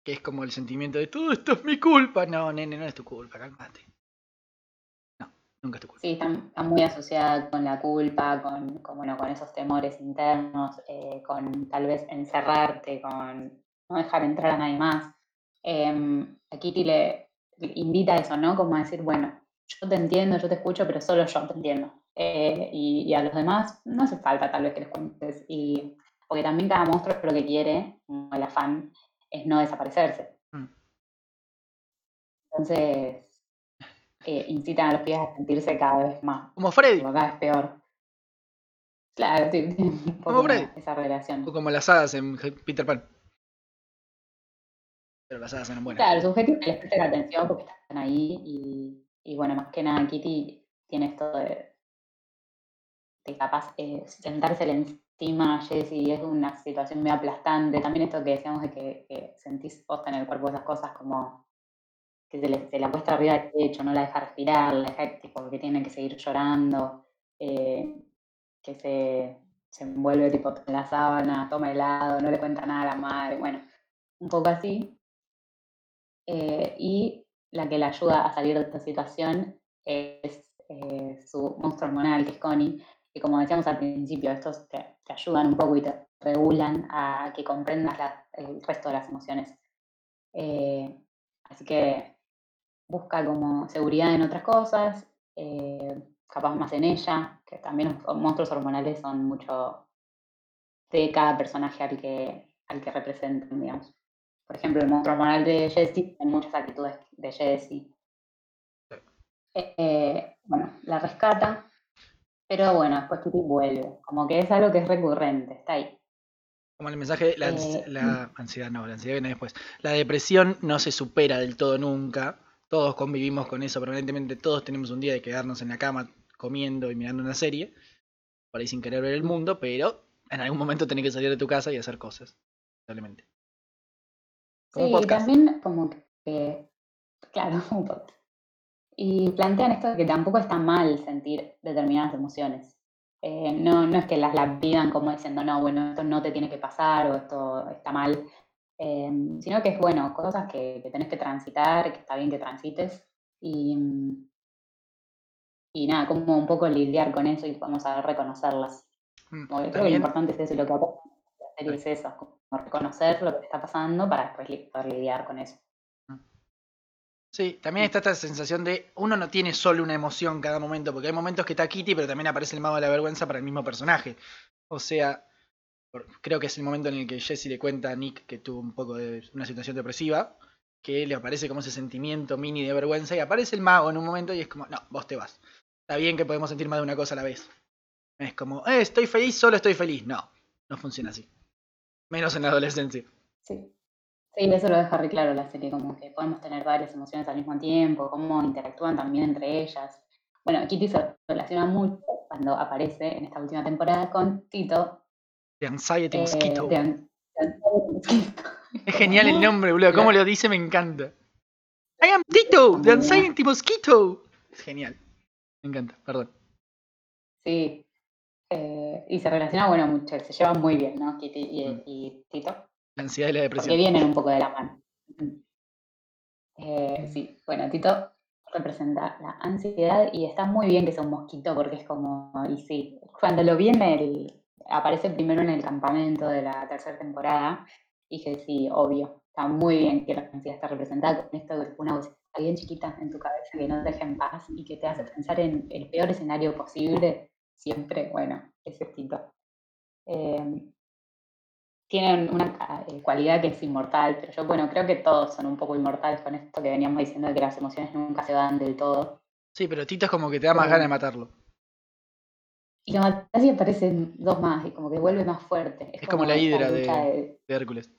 S1: Que es como el sentimiento de todo esto es mi culpa. No, nene, no es tu culpa, cálmate. No, nunca es tu culpa.
S2: Sí, está, está muy asociada con la culpa, con, con, bueno, con esos temores internos, eh, con tal vez encerrarte, con no dejar entrar a nadie más. Em, a Kitty le invita a eso, ¿no? Como a decir, bueno, yo te entiendo, yo te escucho, pero solo yo te entiendo. Eh, y, y a los demás no hace falta tal vez que les cuentes. Y, porque también cada monstruo lo que quiere, como el afán, es no desaparecerse.
S1: Mm.
S2: Entonces, eh, incitan a los pibes a sentirse cada vez más,
S1: Como Freddy.
S2: como cada vez peor. Claro, sí, *laughs*
S1: Como Freddy.
S2: esa relación.
S1: O como las hadas en Peter Pan. Pero las hadas eran buenas.
S2: Claro, su objetivo es que les presten atención porque están ahí y, y bueno, más que nada Kitty tiene esto de, de capaz eh, sentársele encima a Jessie es una situación muy aplastante. También esto que decíamos de que, que sentís posta en el cuerpo esas cosas como que se, la cuesta arriba del techo, no la deja respirar, la deja tipo que tiene que seguir llorando, eh, que se, se envuelve tipo en la sábana, toma helado, no le cuenta nada a la madre, bueno, un poco así. Eh, y la que la ayuda a salir de esta situación es eh, su monstruo hormonal, que es Connie, que como decíamos al principio, estos te, ayudan un poco y te regulan a que comprendas el resto de las emociones. Eh, así que busca como seguridad en otras cosas, capaz más en ella, que también los monstruos hormonales son mucho de cada personaje al que, al que representan, digamos. Por ejemplo, el monstruo hormonal de Jessie tiene muchas actitudes de Jessie. Eh, bueno, la rescata, pero bueno, después Kitty vuelve. Como que es algo que es recurrente, está ahí.
S1: Como el mensaje, la, ansi-
S2: Eh,
S1: la ansiedad no, la ansiedad viene después. La depresión no se supera del todo nunca. Todos convivimos con eso permanentemente. Todos tenemos un día de quedarnos en la cama comiendo y mirando una serie. Por ahí sin querer ver el mundo, pero en algún momento tenés que salir de tu casa y hacer cosas. Probablemente. Como
S2: sí,
S1: podcast.
S2: también como que, claro, *laughs* un podcast. Y plantean esto de que tampoco está mal sentir determinadas emociones. Eh, no, no es que las lapidan como diciendo, no, bueno, esto no te tiene que pasar o esto está mal, eh, sino que es bueno, cosas que, que tenés que transitar, que está bien que transites y, y nada, como un poco lidiar con eso y podemos saber reconocerlas.
S1: Mm,
S2: Como creo que lo importante es eso, lo que es eso, como reconocer lo que está pasando para después poder lidiar con eso.
S1: sí, también está esta sensación de uno no tiene solo una emoción cada momento, porque hay momentos que está Kitty, pero también aparece el mago de la vergüenza para el mismo personaje. O sea, creo que es el momento en el que Jesse le cuenta a Nick que tuvo un poco de una situación depresiva, que le aparece como ese sentimiento mini de vergüenza, y aparece el mago en un momento y es como, no, vos te vas. Está bien que podemos sentir más de una cosa a la vez. Es como, eh, estoy feliz, solo estoy feliz. No, no funciona así. Menos en la adolescencia.
S2: Sí. Sí, eso lo deja re claro la serie, como que podemos tener varias emociones al mismo tiempo, cómo interactúan también entre ellas. Bueno, Kitty se relaciona mucho cuando aparece en esta última temporada con Tito.
S1: The Anxiety
S2: eh,
S1: Mosquito.
S2: de An- de Anxiety Mosquito.
S1: Es genial el nombre, boludo. Cómo lo dice me encanta. I am Tito, the Anxiety Mosquito. Es genial. Me encanta, perdón.
S2: Sí. Eh, y se relaciona, bueno, mucho, se llevan muy bien, ¿no? Kitty y,
S1: Mm.
S2: y Tito.
S1: La ansiedad y la depresión.
S2: vienen un poco de la mano. Ujú. Eh, sí, bueno, Tito representa la ansiedad y está muy bien que sea un mosquito porque es como, y sí, cuando lo vi en el, aparece primero en el campamento de la tercera temporada, dije, sí, obvio, está muy bien que la ansiedad está representada con esto de una voz bien chiquita en tu cabeza que no te deja en paz y que te hace pensar en el peor escenario posible, siempre, bueno, es Tito. Eh, tienen una ca- eh, cualidad que es inmortal, pero yo, bueno, creo que todos son un poco inmortales con esto que veníamos diciendo de que las emociones nunca se van del todo.
S1: Sí, pero Tito es como que te da más
S2: Pero-
S1: ganas de matarlo.
S2: Y lo matás y aparecen dos más, y como que vuelve más fuerte.
S1: Es como la hidra de-
S2: lucha de-
S1: De Hércules.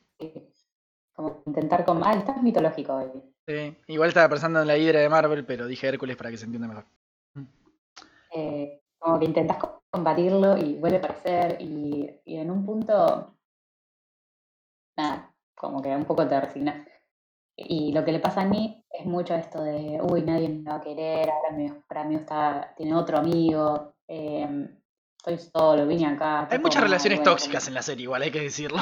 S2: como intentar con. Ah, estás mitológico hoy.
S1: Sí. Igual estaba pensando en la hidra de Marvel, pero dije Hércules para que se entienda mejor.
S2: Eh, como que intentas co- combatirlo y vuelve a aparecer, y, y en un punto. Nada, como que un poco te resignas. Y lo que le pasa a mí es mucho esto de, uy, nadie me va a querer, ahora mi mejor amigo está, tiene otro amigo, em, estoy solo, vine acá.
S1: Hay muchas relaciones
S2: bueno,
S1: tóxicas en la serie, igual hay que decirlo.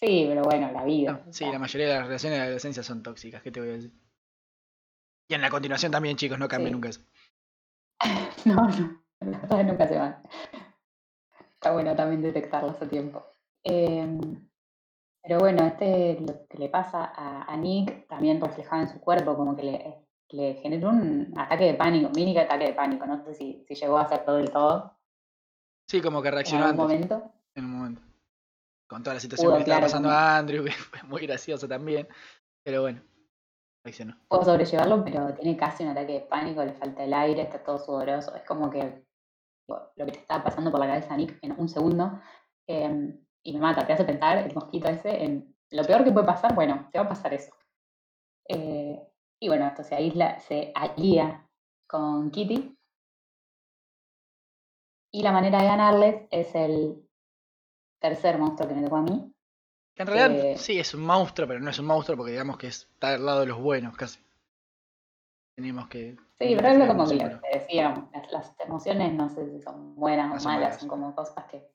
S2: Sí, pero bueno, la vida.
S1: Sí, la mayoría de las relaciones de la adolescencia son tóxicas, ¿qué te voy a decir? Y en la continuación también, chicos, no cambie
S2: Sí.
S1: nunca eso. *laughs*
S2: No, no, las nunca se van. Está bueno también detectarlas a tiempo. Em, pero bueno, este lo que le pasa a, a Nick también reflejado en su cuerpo, como que le, le generó un ataque de pánico, mini ataque de pánico. No sé si, si llegó a ser todo del todo
S1: Sí, como que
S2: en
S1: reaccionó
S2: algún
S1: antes,
S2: momento.
S1: en un momento. Con toda la situación
S2: Pudo,
S1: que le estaba
S2: claro,
S1: pasando a Andrew, *laughs* que fue muy gracioso también. Pero bueno.
S2: Puedo sobrellevarlo, pero tiene casi un ataque de pánico, le falta el aire, está todo sudoroso. Es como que lo que te estaba pasando por la cabeza Nick en un segundo em, y me mata, te hace pensar el mosquito ese en lo peor que puede pasar, bueno, te va a pasar eso. Eh, y bueno, esto se se alía con Kitty. Y la manera de ganarles es el tercer monstruo que me tocó a mí.
S1: En realidad
S2: Eh,
S1: sí es un monstruo, pero no es un monstruo porque digamos que está al lado de los buenos casi. Tenemos que.
S2: Sí, pero es lo como que lo que decíamos, las, las emociones no sé si son buenas
S1: No
S2: o malas,
S1: malas.
S2: son como cosas que,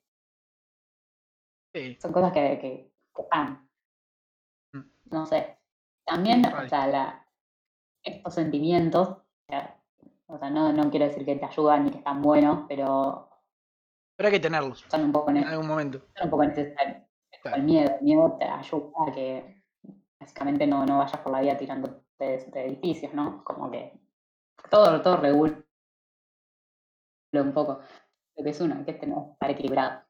S1: Sí,
S2: son cosas que, que, que van.
S1: Mm.
S2: No sé. También, o sea, la- estos sentimientos, o sea, no, no quiero decir que te ayudan ni que están buenos, pero
S1: pero hay que tenerlos
S2: son un poco,
S1: en algún momento.
S2: son un poco necesarios.
S1: Claro.
S2: el miedo, el miedo te ayuda a que básicamente no, no vayas por la vida tirando de, de edificios, ¿no? Como que todo, todo regula un poco lo que es uno, que este no estar equilibrado.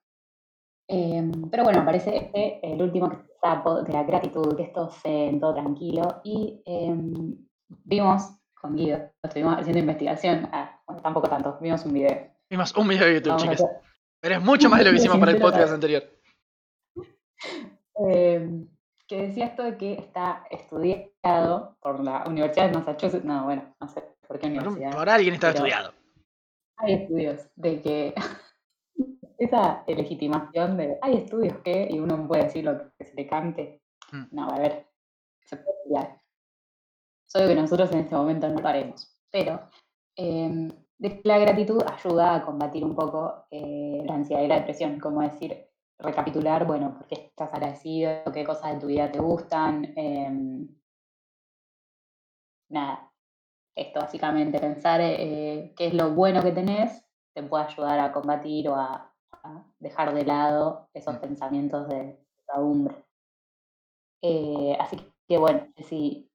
S2: Em, pero bueno, aparece este, el último que es el sapo de la gratitud, que esto se todo tranquilo. Y em, vimos con Guido, estuvimos haciendo investigación, ah, bueno, tampoco tanto, vimos un video.
S1: Vimos un video de YouTube,
S2: Vamos
S1: chicas.
S2: hacer-
S1: Pero es mucho más de lo que *laughs* hicimos para el podcast anterior.
S2: Em, que decía esto de que está estudiado por la Universidad de Massachusetts, no, bueno, no sé por qué universidad.
S1: por alguien está estudiado.
S2: hay estudios de que *laughs* esa legitimación de hay estudios que y uno puede decir lo que se le cante.
S1: Mm.
S2: No, a ver, se puede estudiar. Solo que nosotros en este momento no lo haremos. Pero em, la gratitud ayuda a combatir un poco eh, la ansiedad y la depresión, como decir, recapitular, bueno, por qué estás agradecido, qué cosas de tu vida te gustan. em, nada, esto básicamente, pensar eh, qué es lo bueno que tenés, te puede ayudar a combatir o a, a dejar de lado esos
S1: Mm.
S2: pensamientos de pesadumbre. Eh, así que bueno, Jessie,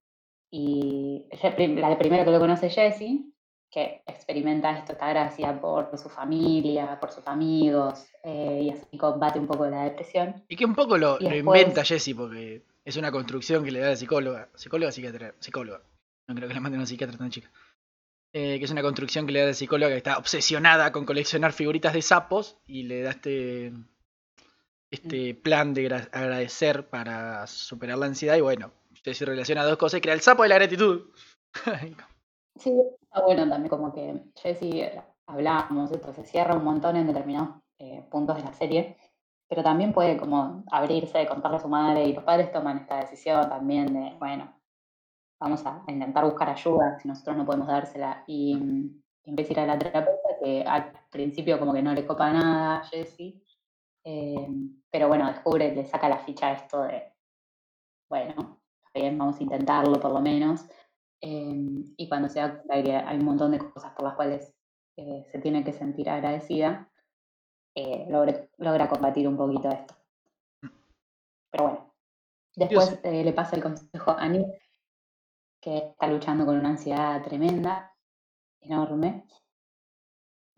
S2: y la primera que lo conoce es Jessie, que experimenta esto, está agradecida por su familia, por sus amigos, eh, y así combate un poco la depresión.
S1: Y que un poco lo,
S2: Y
S1: lo
S2: después-
S1: inventa Jesse porque es una construcción que le da la psicóloga. Psicóloga, psiquiatra. Psicóloga. No creo que la manden a una psiquiatra tan chica. Eh, que es una construcción que le da la psicóloga que está obsesionada con coleccionar figuritas de sapos y le da este este plan de gra- agradecer para superar la ansiedad y bueno, Jesse relaciona dos cosas y crea el sapo de la gratitud. *laughs*
S2: Sí, está bueno también como que Jessie, eh, hablábamos, esto se cierra un montón en determinados eh, puntos de la serie, pero también puede como abrirse, contarle a su madre y los padres toman esta decisión también de, bueno, vamos a intentar buscar ayuda si nosotros no podemos dársela y en vez de ir a la terapeuta que al principio como que no le copa nada a Jessie, eh, pero bueno, descubre, le saca la ficha a esto de, bueno, bien, vamos a intentarlo por lo menos. Em, y cuando se da cuenta que hay un montón de cosas por las cuales eh, se tiene que sentir agradecida, eh, logra, logra combatir un poquito esto. Pero bueno, después eh, le pasa el consejo a Nick, que está luchando con una ansiedad tremenda, enorme.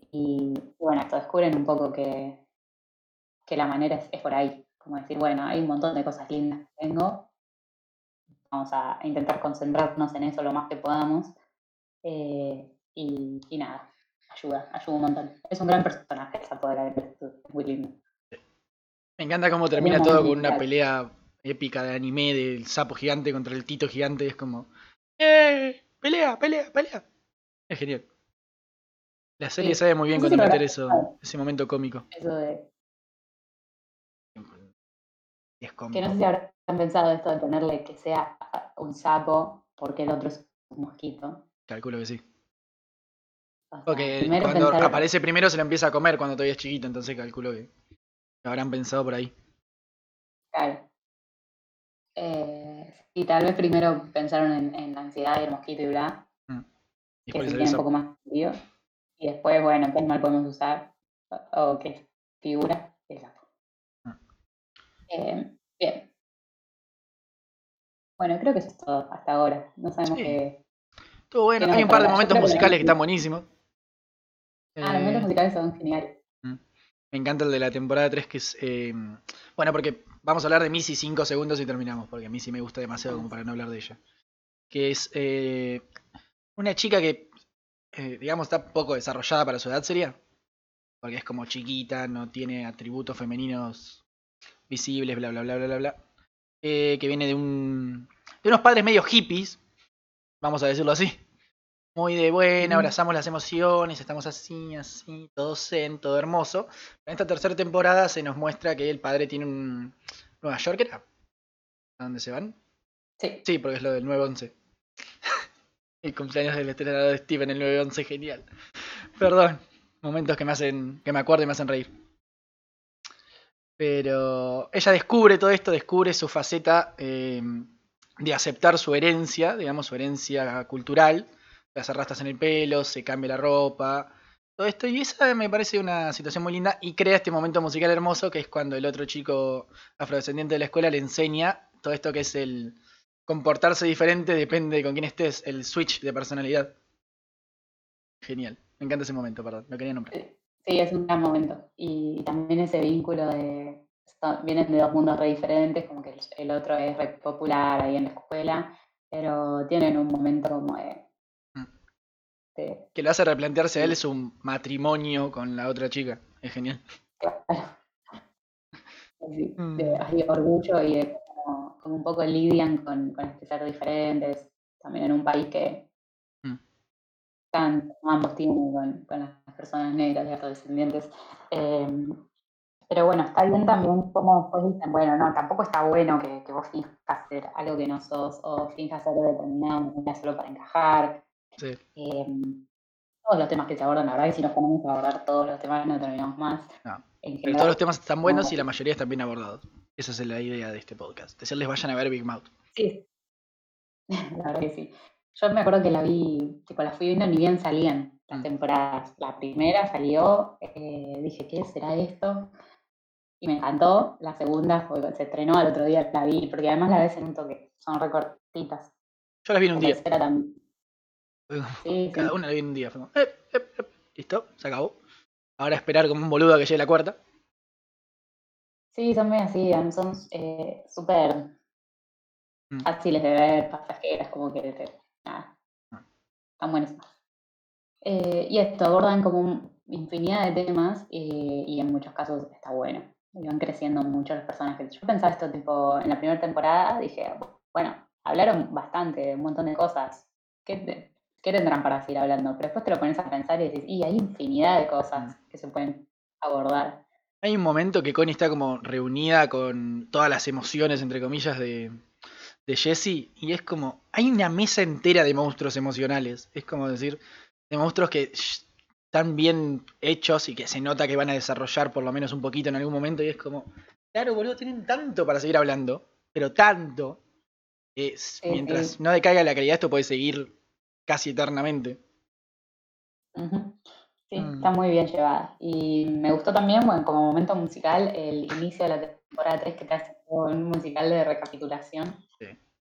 S2: Y bueno, esto descubren un poco que, que la manera es, es por ahí, como decir, bueno, hay un montón de cosas lindas que tengo, vamos a intentar concentrarnos en eso lo más que podamos. eh, y, y nada, ayuda, ayuda un montón. Es un gran personaje, esa poder es muy lindo.
S1: Me encanta cómo termina todo con una pelea épica de anime del sapo gigante contra el tito gigante. Es como. ¡Eh! ¡Pelea, pelea, pelea! Es genial. La serie
S2: Sí.
S1: sabe muy bien
S2: No sé si
S1: eso, ese momento cómico.
S2: Eso de,
S1: Es
S2: que no sé si habrán pensado esto de ponerle que sea un sapo porque el otro es un mosquito.
S1: Calculo que sí.
S2: O sea,
S1: Porque
S2: primero
S1: cuando
S2: pensar-
S1: aparece primero se lo empieza a comer cuando todavía es chiquito, entonces calculo que lo habrán pensado por ahí.
S2: Claro. Eh, y tal vez primero pensaron en, en la ansiedad y el mosquito y bla,
S1: Y
S2: que tiene un poco más sentido. Y después, bueno, ¿qué animal podemos usar? O, o qué figura?
S1: Ah.
S2: Eh, bien. Bueno, creo que eso es todo hasta ahora. No sabemos
S1: Sí.
S2: qué.
S1: Estuvo bueno. Hay un par de momentos musicales que están buenísimos.
S2: Ah, los
S1: Eh,
S2: momentos musicales son geniales.
S1: Me encanta el de la temporada 3 que es... eh, bueno, porque vamos a hablar de Missy 5 segundos y terminamos, porque Missy me gusta demasiado como para no hablar de ella. que es eh, una chica que, eh, digamos, está poco desarrollada para su edad sería, porque es como chiquita, no tiene atributos femeninos visibles, bla, bla, bla, bla, bla, bla, eh, que viene de un de unos padres medio hippies, vamos a decirlo así. Muy de bueno,
S2: Ujú.
S1: abrazamos las emociones, estamos así, así, todo zen, todo hermoso. En esta tercera temporada se nos muestra que el padre tiene un Nueva York. ¿A dónde se van?
S2: Sí.
S1: Sí, porque es lo del 9-11. *laughs* el cumpleaños del estrenador de Steven, el 9-11, genial. Perdón, momentos que me hacen, que me acuerdo y me hacen reír. Pero ella descubre todo esto, descubre su faceta eh, de aceptar su herencia, digamos, su herencia cultural. Se hace rastas en el pelo, se cambia la ropa, todo esto. Y esa me parece una situación muy linda y crea este momento musical hermoso que es cuando el otro chico afrodescendiente de la escuela le enseña todo esto que es el comportarse diferente, depende de con quién estés, el switch de personalidad. Genial, me encanta ese momento, perdón, lo quería nombrar.
S2: Sí, es un gran momento. Y también ese vínculo de. vienen de dos mundos re diferentes, como que el, el otro es re popular ahí en la escuela, pero tienen un momento como de.
S1: Mm.
S2: de-
S1: Que lo hace replantearse a él su matrimonio con la otra chica, es genial.
S2: claro, *laughs* de
S1: Mm.
S2: así, orgullo y de cómo un poco lidian con, con este ser diferentes, también en un país que. Ambos tienen con, con las personas negras y afrodescendientes. Eh, pero bueno, está bien también como después dicen, bueno, no, tampoco está bueno que, que vos finjas ser algo que no sos o finjas ser de determinada manera solo para encajar.
S1: Sí.
S2: Eh, todos los temas que se abordan, la verdad que si nos ponemos a abordar todos los temas no terminamos más.
S1: No, Pero todos los temas están buenos
S2: no.
S1: y la mayoría están bien abordados. Esa es la idea de este podcast. Decirles vayan a ver Big Mouth.
S2: Sí. *laughs* La verdad que sí. Yo me acuerdo que la vi, tipo, la fui viendo ni bien salían las
S1: Mm.
S2: temporadas. La primera salió, eh, dije, ¿qué será esto? Y me encantó. La segunda fue, se estrenó al otro día, la vi, porque además la ves en un toque, son recortitas.
S1: Yo las vi en un
S2: La
S1: día.
S2: también. *laughs* Sí.
S1: Cada una la vi en un día. Fue como, "Eh, eh, eh". Listo, se acabó. Ahora esperar como un boludo a que llegue la cuarta.
S2: Sí, son muy así, son eh, súper
S1: Mm.
S2: fáciles de ver, pasajeras, como que te- nada, están buenísimas. Eh, y esto, abordan como un- infinidad de temas eh, y en muchos casos está bueno. Y van creciendo mucho los personajes. Yo pensaba esto tipo, en la primera temporada, dije, bueno, hablaron bastante, un montón de cosas. ¿Qué, te- qué tendrán para seguir hablando? Pero después te lo pones a pensar y decís, y hay infinidad de cosas que se pueden abordar.
S1: Hay un momento que Connie está como reunida con todas las emociones, entre comillas, de, de Jesse. Y es como. Hay una mesa entera de monstruos emocionales. Es como decir. De monstruos que están bien hechos y que se nota que van a desarrollar por lo menos un poquito en algún momento. Y es como. Claro, boludo, tienen tanto para seguir hablando. Pero tanto. que s-
S2: Sí,
S1: mientras no decaiga la calidad, esto puede seguir casi eternamente.
S2: Sí,
S1: Mm.
S2: está muy bien llevada. Y me gustó también, bueno, como momento musical, el inicio de la temporada 3 que te hace un musical de recapitulación.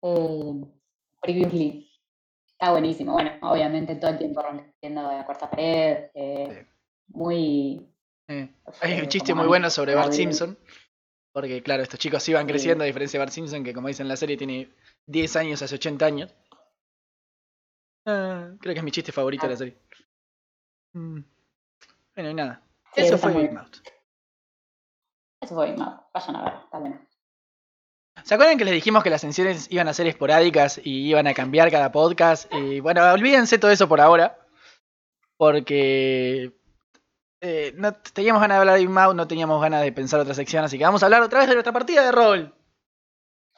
S2: Eh, previously. Está buenísimo. Bueno, obviamente todo el tiempo rompiendo la cuarta pared. eh, Muy.
S1: Hay un chiste muy bueno sobre Bart. Simpson. Porque, claro, estos chicos iban
S2: Sí.
S1: creciendo, a diferencia de Bart Simpson, que como dice en la serie, tiene 10 años hace 80 años. Ah, creo que es mi chiste favorito de la serie. Mm. Bueno, y nada. Eso fue Big. Mouth.
S2: Eso fue no, Vayan a ver, está bueno.
S1: ¿Se acuerdan que les dijimos que las ascensiones iban a ser esporádicas y iban a cambiar cada podcast? Y bueno, olvídense todo eso por ahora. Porque eh, no teníamos ganas de hablar de Mouth, no teníamos ganas de pensar otra sección, así que vamos a hablar otra vez de nuestra partida de rol.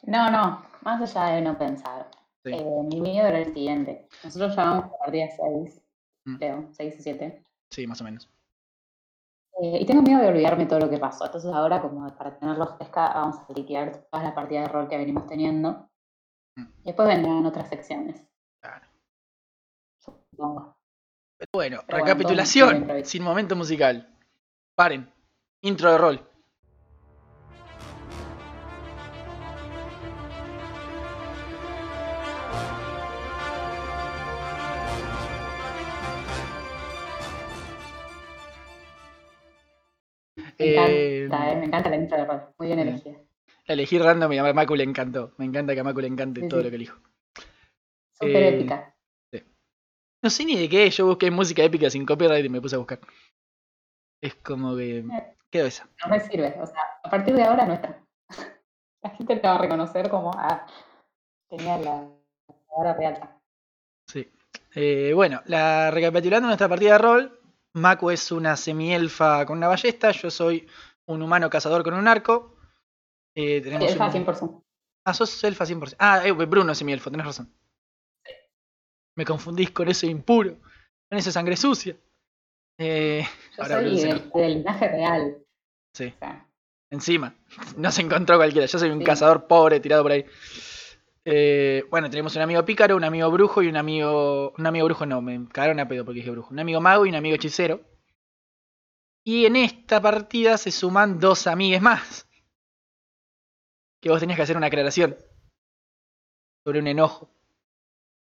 S2: No, no, más allá de no pensar.
S1: Sí.
S2: Eh, mi miedo era el siguiente. Nosotros llamamos a partida 6,
S1: Mm.
S2: creo, 6 o 7.
S1: Sí, más o menos.
S2: Eh, y tengo miedo de olvidarme todo lo que pasó. Entonces ahora, como para tenerlo fresca, vamos a liquidar todas las partidas de rol que venimos teniendo.
S1: Mm.
S2: Y después vendrán otras secciones,
S1: Claro.
S2: supongo.
S1: Pero bueno,
S2: Pero
S1: recapitulación sin momento musical. Paren. Intro de rol.
S2: Me
S1: Eh,
S2: encanta, eh, me encanta la intro de rol. Muy bien
S1: sí.
S2: elegida.
S1: La elegí random y a Macu le encantó. Me encanta que a Macu le encante
S2: Sí,
S1: todo
S2: sí.
S1: lo que elijo.
S2: Súper
S1: Eh,
S2: épica.
S1: No sé ni de qué, yo busqué música épica sin copyright y me puse a buscar. Es como que quedó esa.
S2: No me sirve. O sea, a partir de ahora nuestra. *laughs* La gente te va a reconocer como, ah, tenía la hora real.
S1: Sí. Eh, bueno, la recapitulando nuestra partida de rol, Maku es una semielfa con una ballesta, yo soy un humano cazador con un arco. Eh, tenemos
S2: Elfa
S1: un-
S2: 100%.
S1: Ah, sos elfa 100%. Ah, eh, Bruno es semielfo, tenés razón. Me confundís con ese impuro, con esa sangre sucia. Eh,
S2: Yo
S1: ahora
S2: soy
S1: se
S2: del, del linaje real.
S1: Sí.
S2: O sea,
S1: Encima, *laughs* no se encontró cualquiera. Yo soy un
S2: Sí.
S1: cazador pobre tirado por ahí. Eh, bueno, tenemos un amigo pícaro, un amigo brujo y un amigo. Un amigo brujo no, me cagaron a pedo porque dije brujo. Un amigo mago y un amigo hechicero. Y en esta partida se suman dos amigues más. Que vos tenías que hacer una aclaración. Sobre un enojo.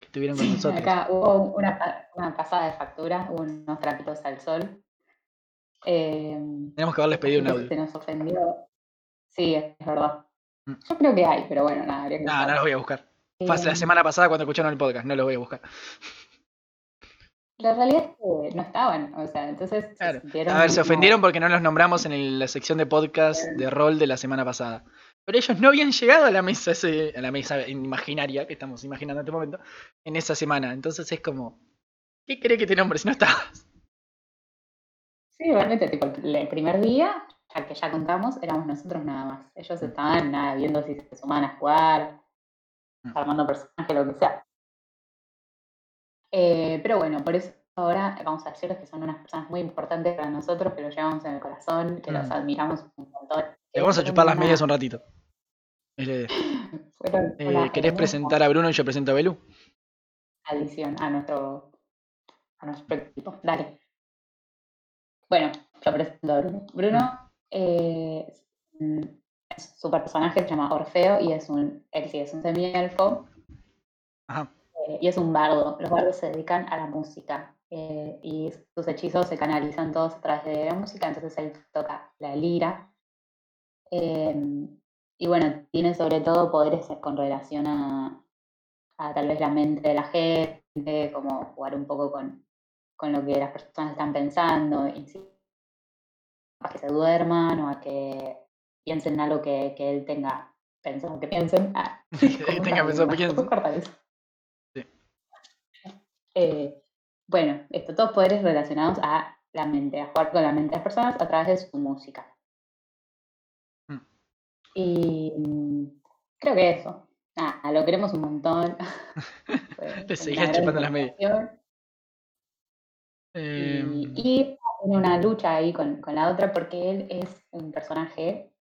S1: Que tuvieron con nosotros.
S2: acá hubo una, pa- una pasada de factura, hubo unos trapitos al sol. Eh,
S1: Tenemos que haberles pedido un
S2: la
S1: audio.
S2: gente nos ofendió. Sí, es verdad.
S1: Mm.
S2: Yo creo que hay, pero bueno, nada, habría que
S1: No, no los voy a buscar. Fue la
S2: Eh,
S1: semana pasada cuando escucharon el podcast, no los voy a buscar.
S2: La realidad es que no estaban, o sea, entonces se
S1: Claro. A ver, se ofendieron porque no los nombramos en el- la sección de podcast de rol de la semana pasada. Pero ellos no habían llegado a la mesa ese, a la mesa imaginaria que estamos imaginando en este momento en esa semana. Entonces es como, ¿qué cree que te nombre si no estabas?
S2: Sí, realmente, tipo, el primer día, ya que ya contamos, éramos nosotros nada más. Ellos estaban nada, viendo si se sumaban a jugar,
S1: Mm.
S2: armando personajes, lo que sea. Eh, pero bueno, por eso ahora vamos a decirles que son unas personas muy importantes para nosotros, que los llevamos en el corazón, que los
S1: Mm.
S2: admiramos un montón.
S1: Le vamos a chupar las medias un ratito. Es la *laughs* idea.
S2: fueron
S1: Eh, ¿Querés presentar a Bruno y yo presento a Belu?
S2: adición a nuestro, a nuestro equipo. Dale. Bueno, yo presento a Bruno. Bruno eh, es- su personaje se llama Orfeo y es un, él sí es un semielfo
S1: Ajá.
S2: eh, y es un bardo. Los bardos se dedican a la música eh, y sus hechizos se canalizan todos a través de la música, entonces él toca la lira. Eh, y bueno, tiene sobre todo poderes con relación a, a tal vez la mente de la gente, como jugar un poco con, con lo que las personas están pensando, a que se duerman o a que piensen en algo que, que él tenga pensado que piensen. Ah, *laughs* *laughs*
S1: Tenga pensado. *laughs* Sí.
S2: Eh, bueno, esto, todos poderes relacionados a la mente, a jugar con la mente de las personas a través de su música.
S1: Mm.
S2: Y mm, creo que eso. Nada, lo queremos un montón.
S1: Le seguías chupando las medias. Em,
S2: Y, y tiene una lucha ahí con, con la otra porque él es un personaje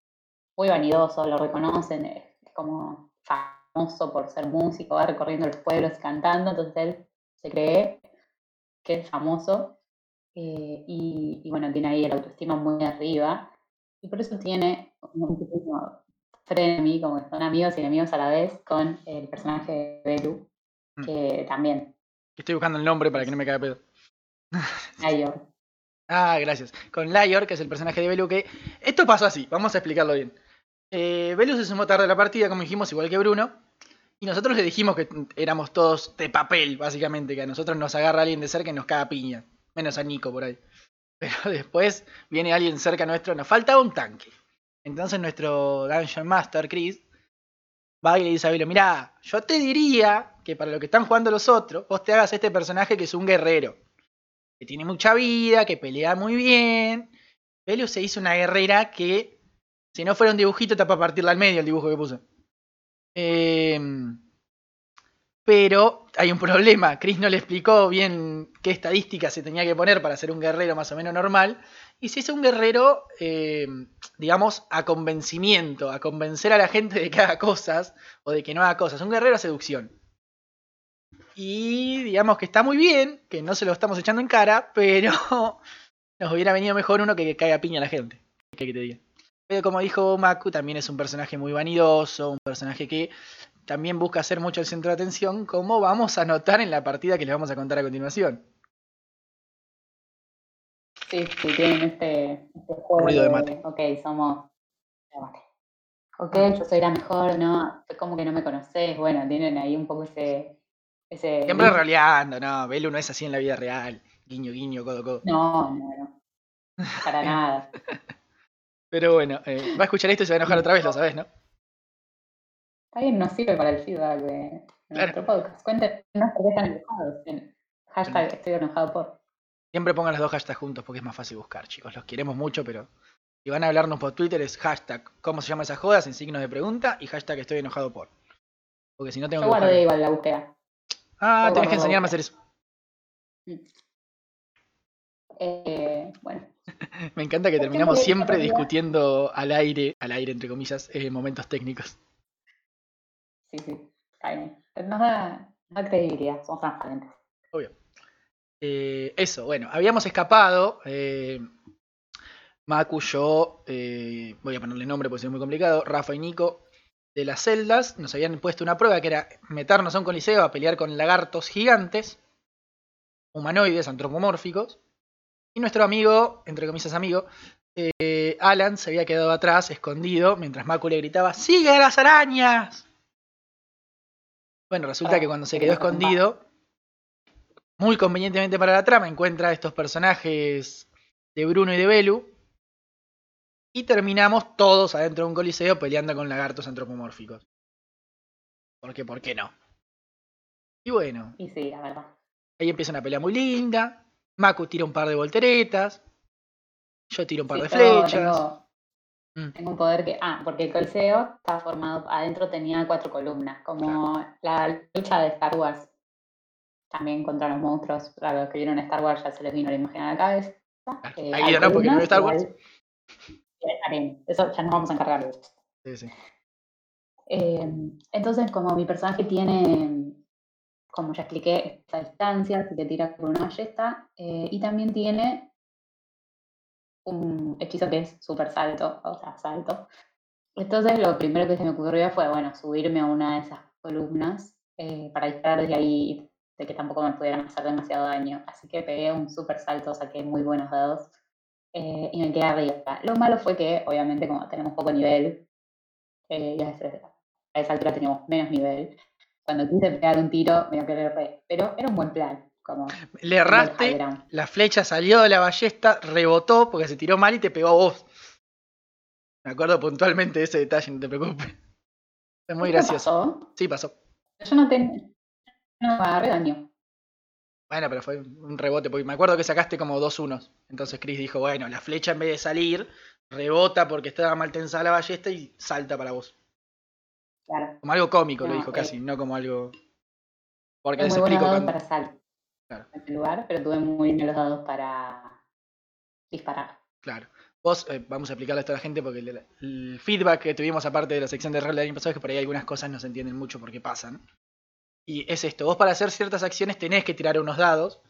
S2: muy vanidoso, lo reconocen, es como famoso por ser músico, va recorriendo los pueblos cantando, entonces él se cree que es famoso eh, y, y bueno, tiene ahí el autoestima muy arriba y por eso tiene un pequeño frenemy, como que son amigos y enemigos a la vez, con el personaje de Belu,
S1: Mm.
S2: que también,
S1: Estoy buscando el nombre para que no me caiga pedo.
S2: Ayor.
S1: Ah, gracias. Con Lior, que es el personaje de Belu, que... Esto pasó así, vamos a explicarlo bien. Eh, Belu se sumó tarde a la partida, como dijimos, igual que Bruno. Y nosotros le dijimos que éramos todos de papel, básicamente, que a nosotros nos agarra alguien de cerca y nos caga piña. Menos a Nico por ahí. *laughs* Pero después viene alguien cerca nuestro, nos faltaba un tanque. Entonces nuestro Dungeon Master, Chris, va y le dice a Belu, mirá, yo te diría que para lo que están jugando los otros, vos te hagas este personaje que es un guerrero que tiene mucha vida, que pelea muy bien. Belu se hizo una guerrera que, si no fuera un dibujito, está para partirla al medio el dibujo que puso. Em, pero hay un problema. Chris no le explicó bien qué estadísticas se tenía que poner para ser un guerrero más o menos normal. Y se hizo un guerrero, em, digamos, a convencimiento, a convencer a la gente de que haga cosas o de que no haga cosas. Un guerrero a seducción. Y digamos que está muy bien, que no se lo estamos echando en cara, pero *laughs* nos hubiera venido mejor uno que caiga piña a la gente. ¿Qué que te diga? Pero como dijo Maku, también es un personaje muy vanidoso, un personaje que también busca ser mucho el centro de atención, como vamos a notar en la partida que les vamos a contar a continuación.
S2: Sí, sí, tienen este, este juego
S1: Ruido de mate.
S2: Ok, somos... Ok, yo soy la mejor, ¿no? Es como que no me conoces. Bueno, tienen ahí un poco ese, Ese
S1: Siempre roleando, no, Belu no es así en la vida real. Guiño, guiño, codo, codo.
S2: No, no, no. Para nada. *laughs*
S1: Pero bueno, eh, va a escuchar esto y se va a enojar otra vez, lo sabes, ¿no?
S2: Está bien, nos sirve para el feedback de de
S1: Claro.
S2: nuestro podcast. Cuéntenos por qué están enojados. En hashtag estoy enojado por.
S1: Siempre pongan los dos hashtags juntos porque es más fácil buscar, chicos. Los queremos mucho, pero si van a hablarnos por Twitter es hashtag cómo se llama esa joda sin signos de pregunta y hashtag estoy enojado por. Porque si no tengo
S2: Yo
S1: que buscar.
S2: guardé igual la búsqueda.
S1: Ah, tenés que enseñarme a hacer eso.
S2: Eh, bueno, *laughs*
S1: Me encanta que
S2: ¿Por qué
S1: terminamos siempre discutiendo al aire, al aire entre comillas, eh, momentos técnicos.
S2: sí, sí. Está bien. Nos da, credibilidad, somos transparentes.
S1: Obvio. Eh, eso, bueno, habíamos escapado. Eh, Maku, yo, eh, voy a ponerle nombre porque es muy complicado, Rafa y Nico, de las celdas, nos habían puesto una prueba que era meternos a un coliseo a pelear con lagartos gigantes, humanoides, antropomórficos, y nuestro amigo, entre comillas amigo, eh, Alan se había quedado atrás, escondido, mientras Maku le gritaba, ¡Sigue a las arañas! Bueno, resulta que cuando se quedó escondido, muy convenientemente para la trama, encuentra a estos personajes de Bruno y de Belu. Y terminamos todos adentro de un coliseo peleando con lagartos antropomórficos. Porque, ¿por qué no? Y bueno,
S2: Y sí, la verdad.
S1: ahí empieza una pelea muy linda. Maku tira un par de volteretas. Yo tiro un par
S2: Sí,
S1: de flechas.
S2: Tengo,
S1: Mm.
S2: tengo un poder que. Ah, porque el coliseo estaba formado. Adentro tenía cuatro columnas. Como la lucha de Star Wars. También contra los monstruos. Para los que vieron Star Wars ya se les vino la imagen a la cabeza. Eh,
S1: Ahí no, porque no Star Wars.
S2: igual- Eso ya nos vamos a encargar de eso.
S1: Sí, sí.
S2: Eh, entonces, como mi personaje tiene, como ya expliqué, esta distancia, así que tira por una ballesta, eh, y también tiene un hechizo que es super salto, o sea, salto. Entonces, lo primero que se me ocurrió fue, bueno, subirme a una de esas columnas eh, para disparar desde ahí de que tampoco me pudieran hacer demasiado daño. Así que pegué un super salto, saqué muy buenos dados eh, y me quedé arriba. Lo malo fue que, obviamente, como tenemos poco nivel, eh, a esa altura teníamos menos nivel. Cuando quise pegar un tiro, me iba a querer re. Pero era un buen plan. Como
S1: Le erraste, la flecha salió de la ballesta, rebotó porque se tiró mal y te pegó a vos. Me acuerdo puntualmente de ese detalle, no te preocupes. Es muy gracioso.
S2: Pasó?
S1: Sí, pasó.
S2: Yo no tenía. No agarré daño.
S1: Bueno, pero fue un rebote, porque me acuerdo que sacaste como dos unos. Entonces Chris dijo, bueno, la flecha en vez de salir, rebota porque estaba mal tensada la ballesta y salta para vos.
S2: Claro.
S1: Como algo cómico lo dijo
S2: eh.
S1: casi, no como algo... Porque les explico cuando...
S2: para salto
S1: Claro.
S2: en lugar, pero tuve muy malos dados para disparar.
S1: Claro. Vos, eh, vamos a explicarle esto a la gente porque el, el feedback que tuvimos aparte de la sección de rol del año pasado es que por ahí algunas cosas no se entienden mucho porque pasan. Y es esto, vos para hacer ciertas acciones tenés que tirar unos dados.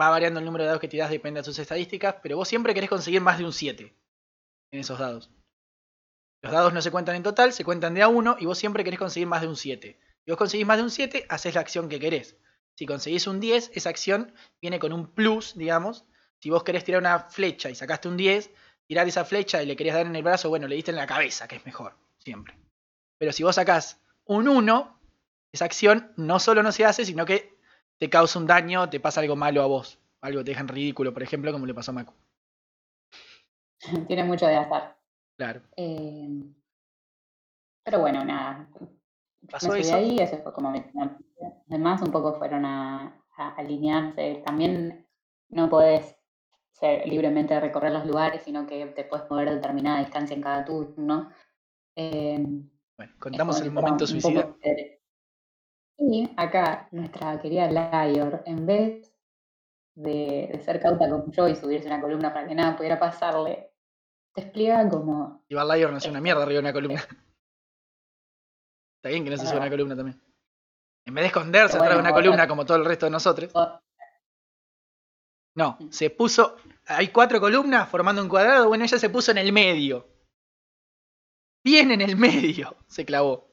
S1: va variando el número de dados que tirás, depende de sus estadísticas, pero vos siempre querés conseguir más de un 7 en esos dados. Los dados no se cuentan en total, se cuentan de a uno y vos siempre querés conseguir más de un 7. Si vos conseguís más de un 7, haces la acción que querés. Si conseguís un 10, esa acción viene con un plus, digamos. Si vos querés tirar una flecha y sacaste un 10, tirar esa flecha y le querías dar en el brazo, bueno, le diste en la cabeza, que es mejor, siempre. Pero si vos sacás un 1, esa acción no solo no se hace, sino que te causa un daño, te pasa algo malo a vos. Algo te deja en ridículo, por ejemplo, como le pasó a Maku. *laughs*
S2: Tiene mucho de azar.
S1: Claro.
S2: Eh, pero bueno, nada.
S1: Pasó
S2: me
S1: eso.
S2: ahí, eso fue como primer- Además, un poco fueron a, a alinearse. También no podés ser, libremente recorrer los lugares, sino que te puedes mover a determinada distancia en cada turno. Eh,
S1: Bueno, contamos el momento
S2: poco
S1: suicida.
S2: Y acá, nuestra querida Lior, en vez de, de ser cauta como yo y subirse una columna para que nada pudiera pasarle, despliega como
S1: Iván Lior no hacía una mierda arriba de una *laughs* columna. Está bien que no se sube a una columna también. En vez de esconderse atrás de una columna como todo el resto de nosotros. No,
S2: Mm.
S1: se puso. Hay cuatro columnas formando un cuadrado. Bueno, ella se puso en el medio. Bien en el medio. Se clavó.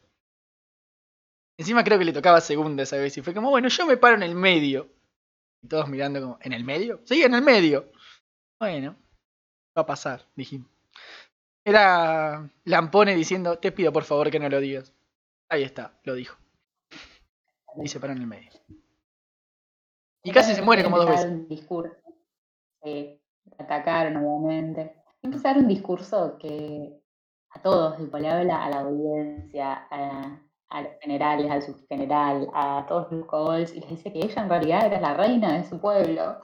S1: Encima creo que le tocaba segunda esa vez. Y fue como, bueno, yo me paro en el medio. Y todos mirando como, ¿en el medio? Sí, en el medio. Bueno, va a pasar, dijimos. Era Lampone diciendo, te pido por favor que no lo digas. Ahí está, lo dijo. y se paró en el medio. Y casi se muere como dos veces.
S2: Un discurso. Atacaron, obviamente. Dar un discurso que a todos, tipo, le habla a la audiencia, a, a los generales, al subgeneral, a todos los cobols, y les dice que ella en realidad era la reina de su pueblo,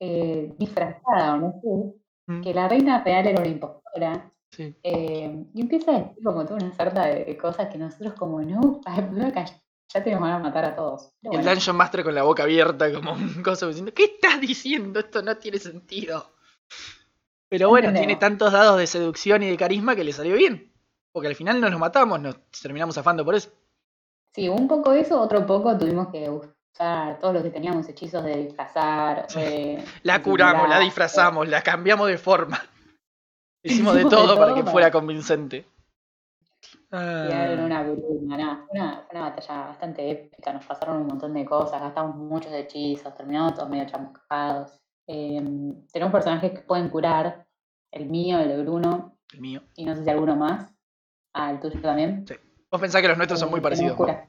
S2: eh, disfrazada, no sé,
S1: Mm,
S2: que la reina real era una impostora.
S1: sí.
S2: eh, y empieza a decir como toda una sarta de cosas que nosotros como, no, ya te van a matar a todos. Pero
S1: el
S2: bueno,
S1: Dungeon Master con la boca abierta, como un *laughs* coso diciendo: ¿Qué estás diciendo? Esto no tiene sentido. Pero bueno, tiene tantos dados de seducción y de carisma que le salió bien. Porque al final no nos matamos, nos terminamos afando por eso.
S2: Sí, un poco eso, otro poco tuvimos que usar todos los que teníamos hechizos de disfrazar. de
S1: La curamos, la disfrazamos, la cambiamos de forma. *laughs* Hicimos de todo para que
S2: para-
S1: fuera convincente. Ah,
S2: una nada, fue una, fue una batalla bastante épica, nos pasaron un montón de cosas, gastamos muchos hechizos, terminamos todos medio chamuscados. Eh, tenemos personajes que pueden curar, el mío, el de Bruno,
S1: el mío.
S2: y no sé si alguno más. Ah, el tuyo también.
S1: Vos pensás que los nuestros son
S2: Eh,
S1: muy
S2: tenemos
S1: parecidos.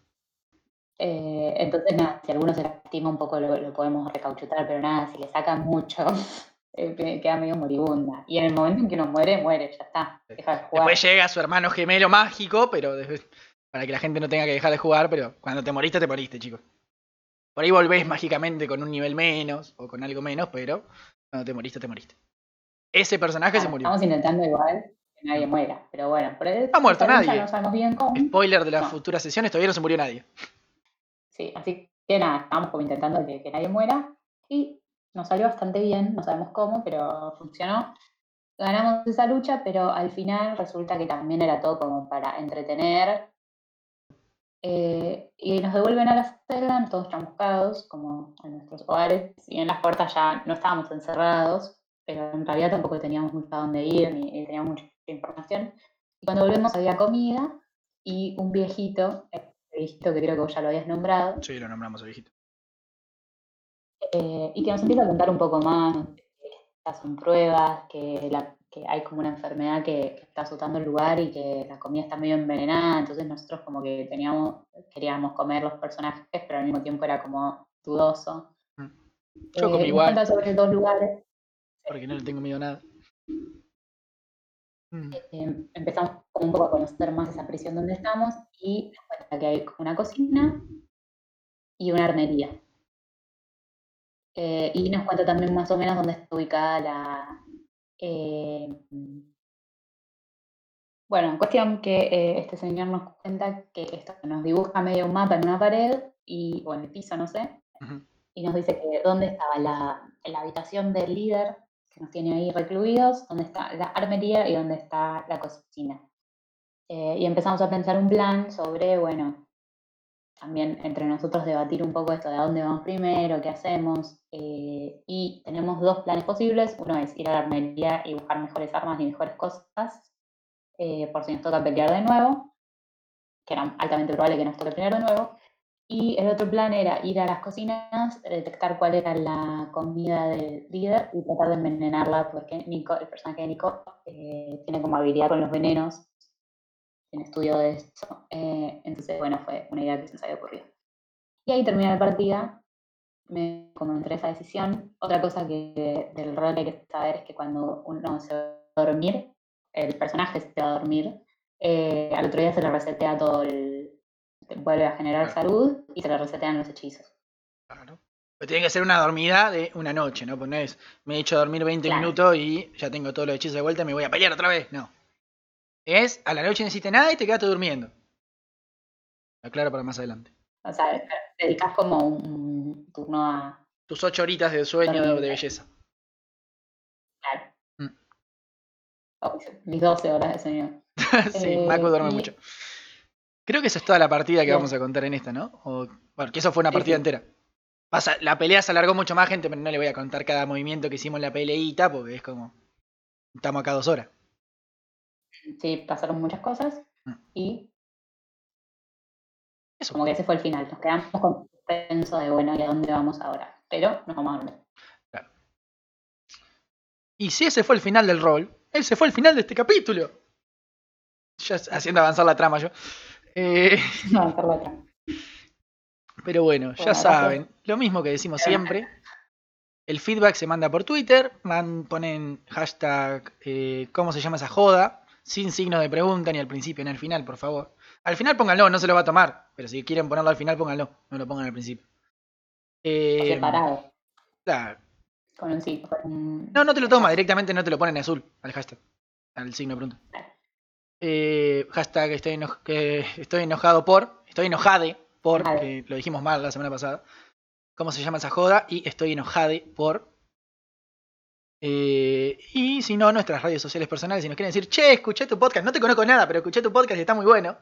S2: Eh, entonces, nada, si alguno se lastima un poco lo, lo podemos recauchutar, pero nada, si le sacan mucho, *laughs* eh, que- queda medio moribunda. Y en el momento en que uno muere, muere, ya está. Deja de jugar.
S1: Después llega su hermano gemelo mágico, pero para que la gente no tenga que dejar de jugar, pero cuando te moriste, te moriste, chicos. Por ahí volvés mágicamente con un nivel menos o con algo menos, pero cuando te moriste, te moriste. Ese personaje se murió.
S2: Estamos intentando igual nadie muera, pero bueno, por el,
S1: ha muerto nadie.
S2: No sabemos bien cómo.
S1: Spoiler de las
S2: No.
S1: futuras sesiones, todavía no se murió nadie.
S2: Sí, así que nada, estamos como intentando que, que nadie muera y nos salió bastante bien, no sabemos cómo, pero funcionó. Ganamos esa lucha, pero al final resulta que también era todo como para entretener. Eh, y nos devuelven a la celda, todos chamuscados, como en nuestros hogares. Y en las puertas ya no estábamos encerrados, pero en realidad tampoco teníamos mucho a dónde ir ni, teníamos mucha información. Y cuando volvemos había comida y un viejito, el viejito que creo que vos ya lo habías nombrado,
S1: Sí, lo nombramos al viejito.
S2: eh, y que nos empieza a contar un poco más, que estas son pruebas, que, la- que hay como una enfermedad que, que está azotando el lugar y que la comida está medio envenenada, entonces nosotros como que teníamos, queríamos comer los personajes, pero al mismo tiempo era como dudoso.
S1: Mm. Yo comí
S2: Eh, nos
S1: igual.
S2: sobre dos lugares,
S1: Porque no le tengo miedo a nada. Mm,
S2: eh, empezamos como un poco a conocer más esa prisión donde estamos y nos cuenta que hay una cocina y una armería. Eh, y nos cuenta también más o menos dónde está ubicada la... eh, bueno, en cuestión que eh, este señor nos cuenta que esto nos dibuja medio un mapa en una pared y, o en el piso, no sé,
S1: ujú.
S2: y nos dice que dónde estaba la, la habitación del líder, nos tiene ahí recluidos, dónde está la armería y dónde está la cocina. Eh, y empezamos a pensar un plan sobre, bueno, también entre nosotros debatir un poco esto de dónde vamos primero, qué hacemos. eh, y tenemos dos planes posibles. Uno es ir a la armería y buscar mejores armas y mejores cosas, eh, por si nos toca pelear de nuevo, que era altamente probable que nos toque pelear de nuevo. Y el otro plan era ir a las cocinas, detectar cuál era la comida del líder y tratar de envenenarla, porque Nico, el personaje de Nico eh, tiene como habilidad con los venenos, tiene estudio de eso. eh, entonces, bueno, fue una idea que se nos había ocurrido. Y ahí termina la partida, me como entre esa decisión. Otra cosa que del rol que hay que saber es que cuando uno se va a dormir, el personaje se va a dormir, eh, al otro día se le resetea todo el... vuelve a generar
S1: Claro.
S2: salud y se le resetean los hechizos.
S1: Claro. Pero tiene que ser una dormida de una noche, ¿no? Pues no es, me he hecho dormir 20
S2: Claro.
S1: minutos y ya tengo todos los hechizos de vuelta y me voy a pelear otra vez. No. Es, a la noche no hiciste nada y te quedaste durmiendo. Aclaro para más adelante.
S2: O sea, dedicas como un, turno a...
S1: Tus 8 horitas de sueño de,
S2: Dormir.
S1: de belleza.
S2: Claro.
S1: Mm.
S2: Oh, mis 12 horas de sueño. *laughs*
S1: sí,
S2: Eh,
S1: Macu duerme
S2: y-
S1: mucho. Creo que esa es toda la partida que vamos a contar en esta, ¿no? O, bueno, que eso fue una partida
S2: sí.
S1: entera. Pasa, la pelea se alargó mucho más, gente, pero no le voy a contar cada movimiento que hicimos en la peleita porque es como. Estamos acá dos horas.
S2: Sí, pasaron muchas cosas
S1: Mm.
S2: y
S1: Eso.
S2: como que ese fue el final. Nos quedamos con suspenso de, bueno, ¿y a dónde vamos ahora? Pero nos vamos a dormir.
S1: Y si ese fue el final del rol, ese fue el final de este capítulo. Ya haciendo avanzar la trama yo. Eh, *laughs*
S2: No, trama.
S1: Pero bueno, ya saben, lo mismo que decimos siempre. El feedback se manda por Twitter, man- ponen hashtag eh, ¿cómo se llama esa joda? Sin signo de pregunta ni al principio ni al final, por favor. Al final pónganlo, no se lo va a tomar. Pero si quieren ponerlo al final, pónganlo. No lo pongan al principio. Eh,
S2: Separado.
S1: claro.
S2: Con un un...
S1: No, no te lo toma, directamente no te lo ponen en azul al hashtag. Al signo de pregunta. Eh, hashtag estoy, eno- que estoy enojado por. Estoy enojade por. Que lo dijimos mal la semana pasada. ¿Cómo se llama esa joda? Y estoy enojade por. Eh, y si no, nuestras redes sociales personales, si nos quieren decir, che, escuché tu podcast, no te conozco nada, pero escuché tu podcast y está muy bueno.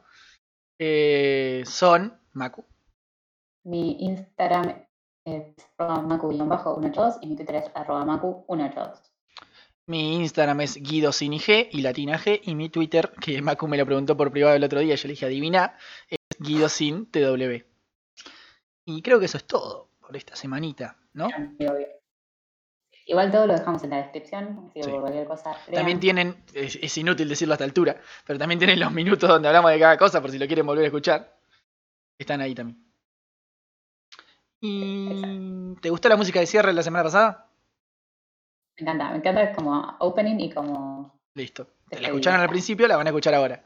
S1: eh, son Macu.
S2: Mi Instagram es arroba macu-182 y mi Twitter es arroba macu182.
S1: Mi Instagram es Guido sin IG y Latina G. Y mi Twitter, que Macu me lo preguntó por privado el otro día, yo le dije adivina, es Guido sin TW. Y creo que eso es todo por esta semanita, ¿no?
S2: Igual todo lo dejamos en la descripción, así que
S1: Sí.
S2: por cualquier cosa.
S1: También tienen, es, es inútil decirlo a esta altura, pero también tienen los minutos donde hablamos de cada cosa por si lo quieren volver a escuchar. Están ahí también. ¿Y te gustó la música de cierre la semana pasada?
S2: Me encanta, me encanta como opening y como
S1: Listo. La escucharon al principio, la van a escuchar ahora.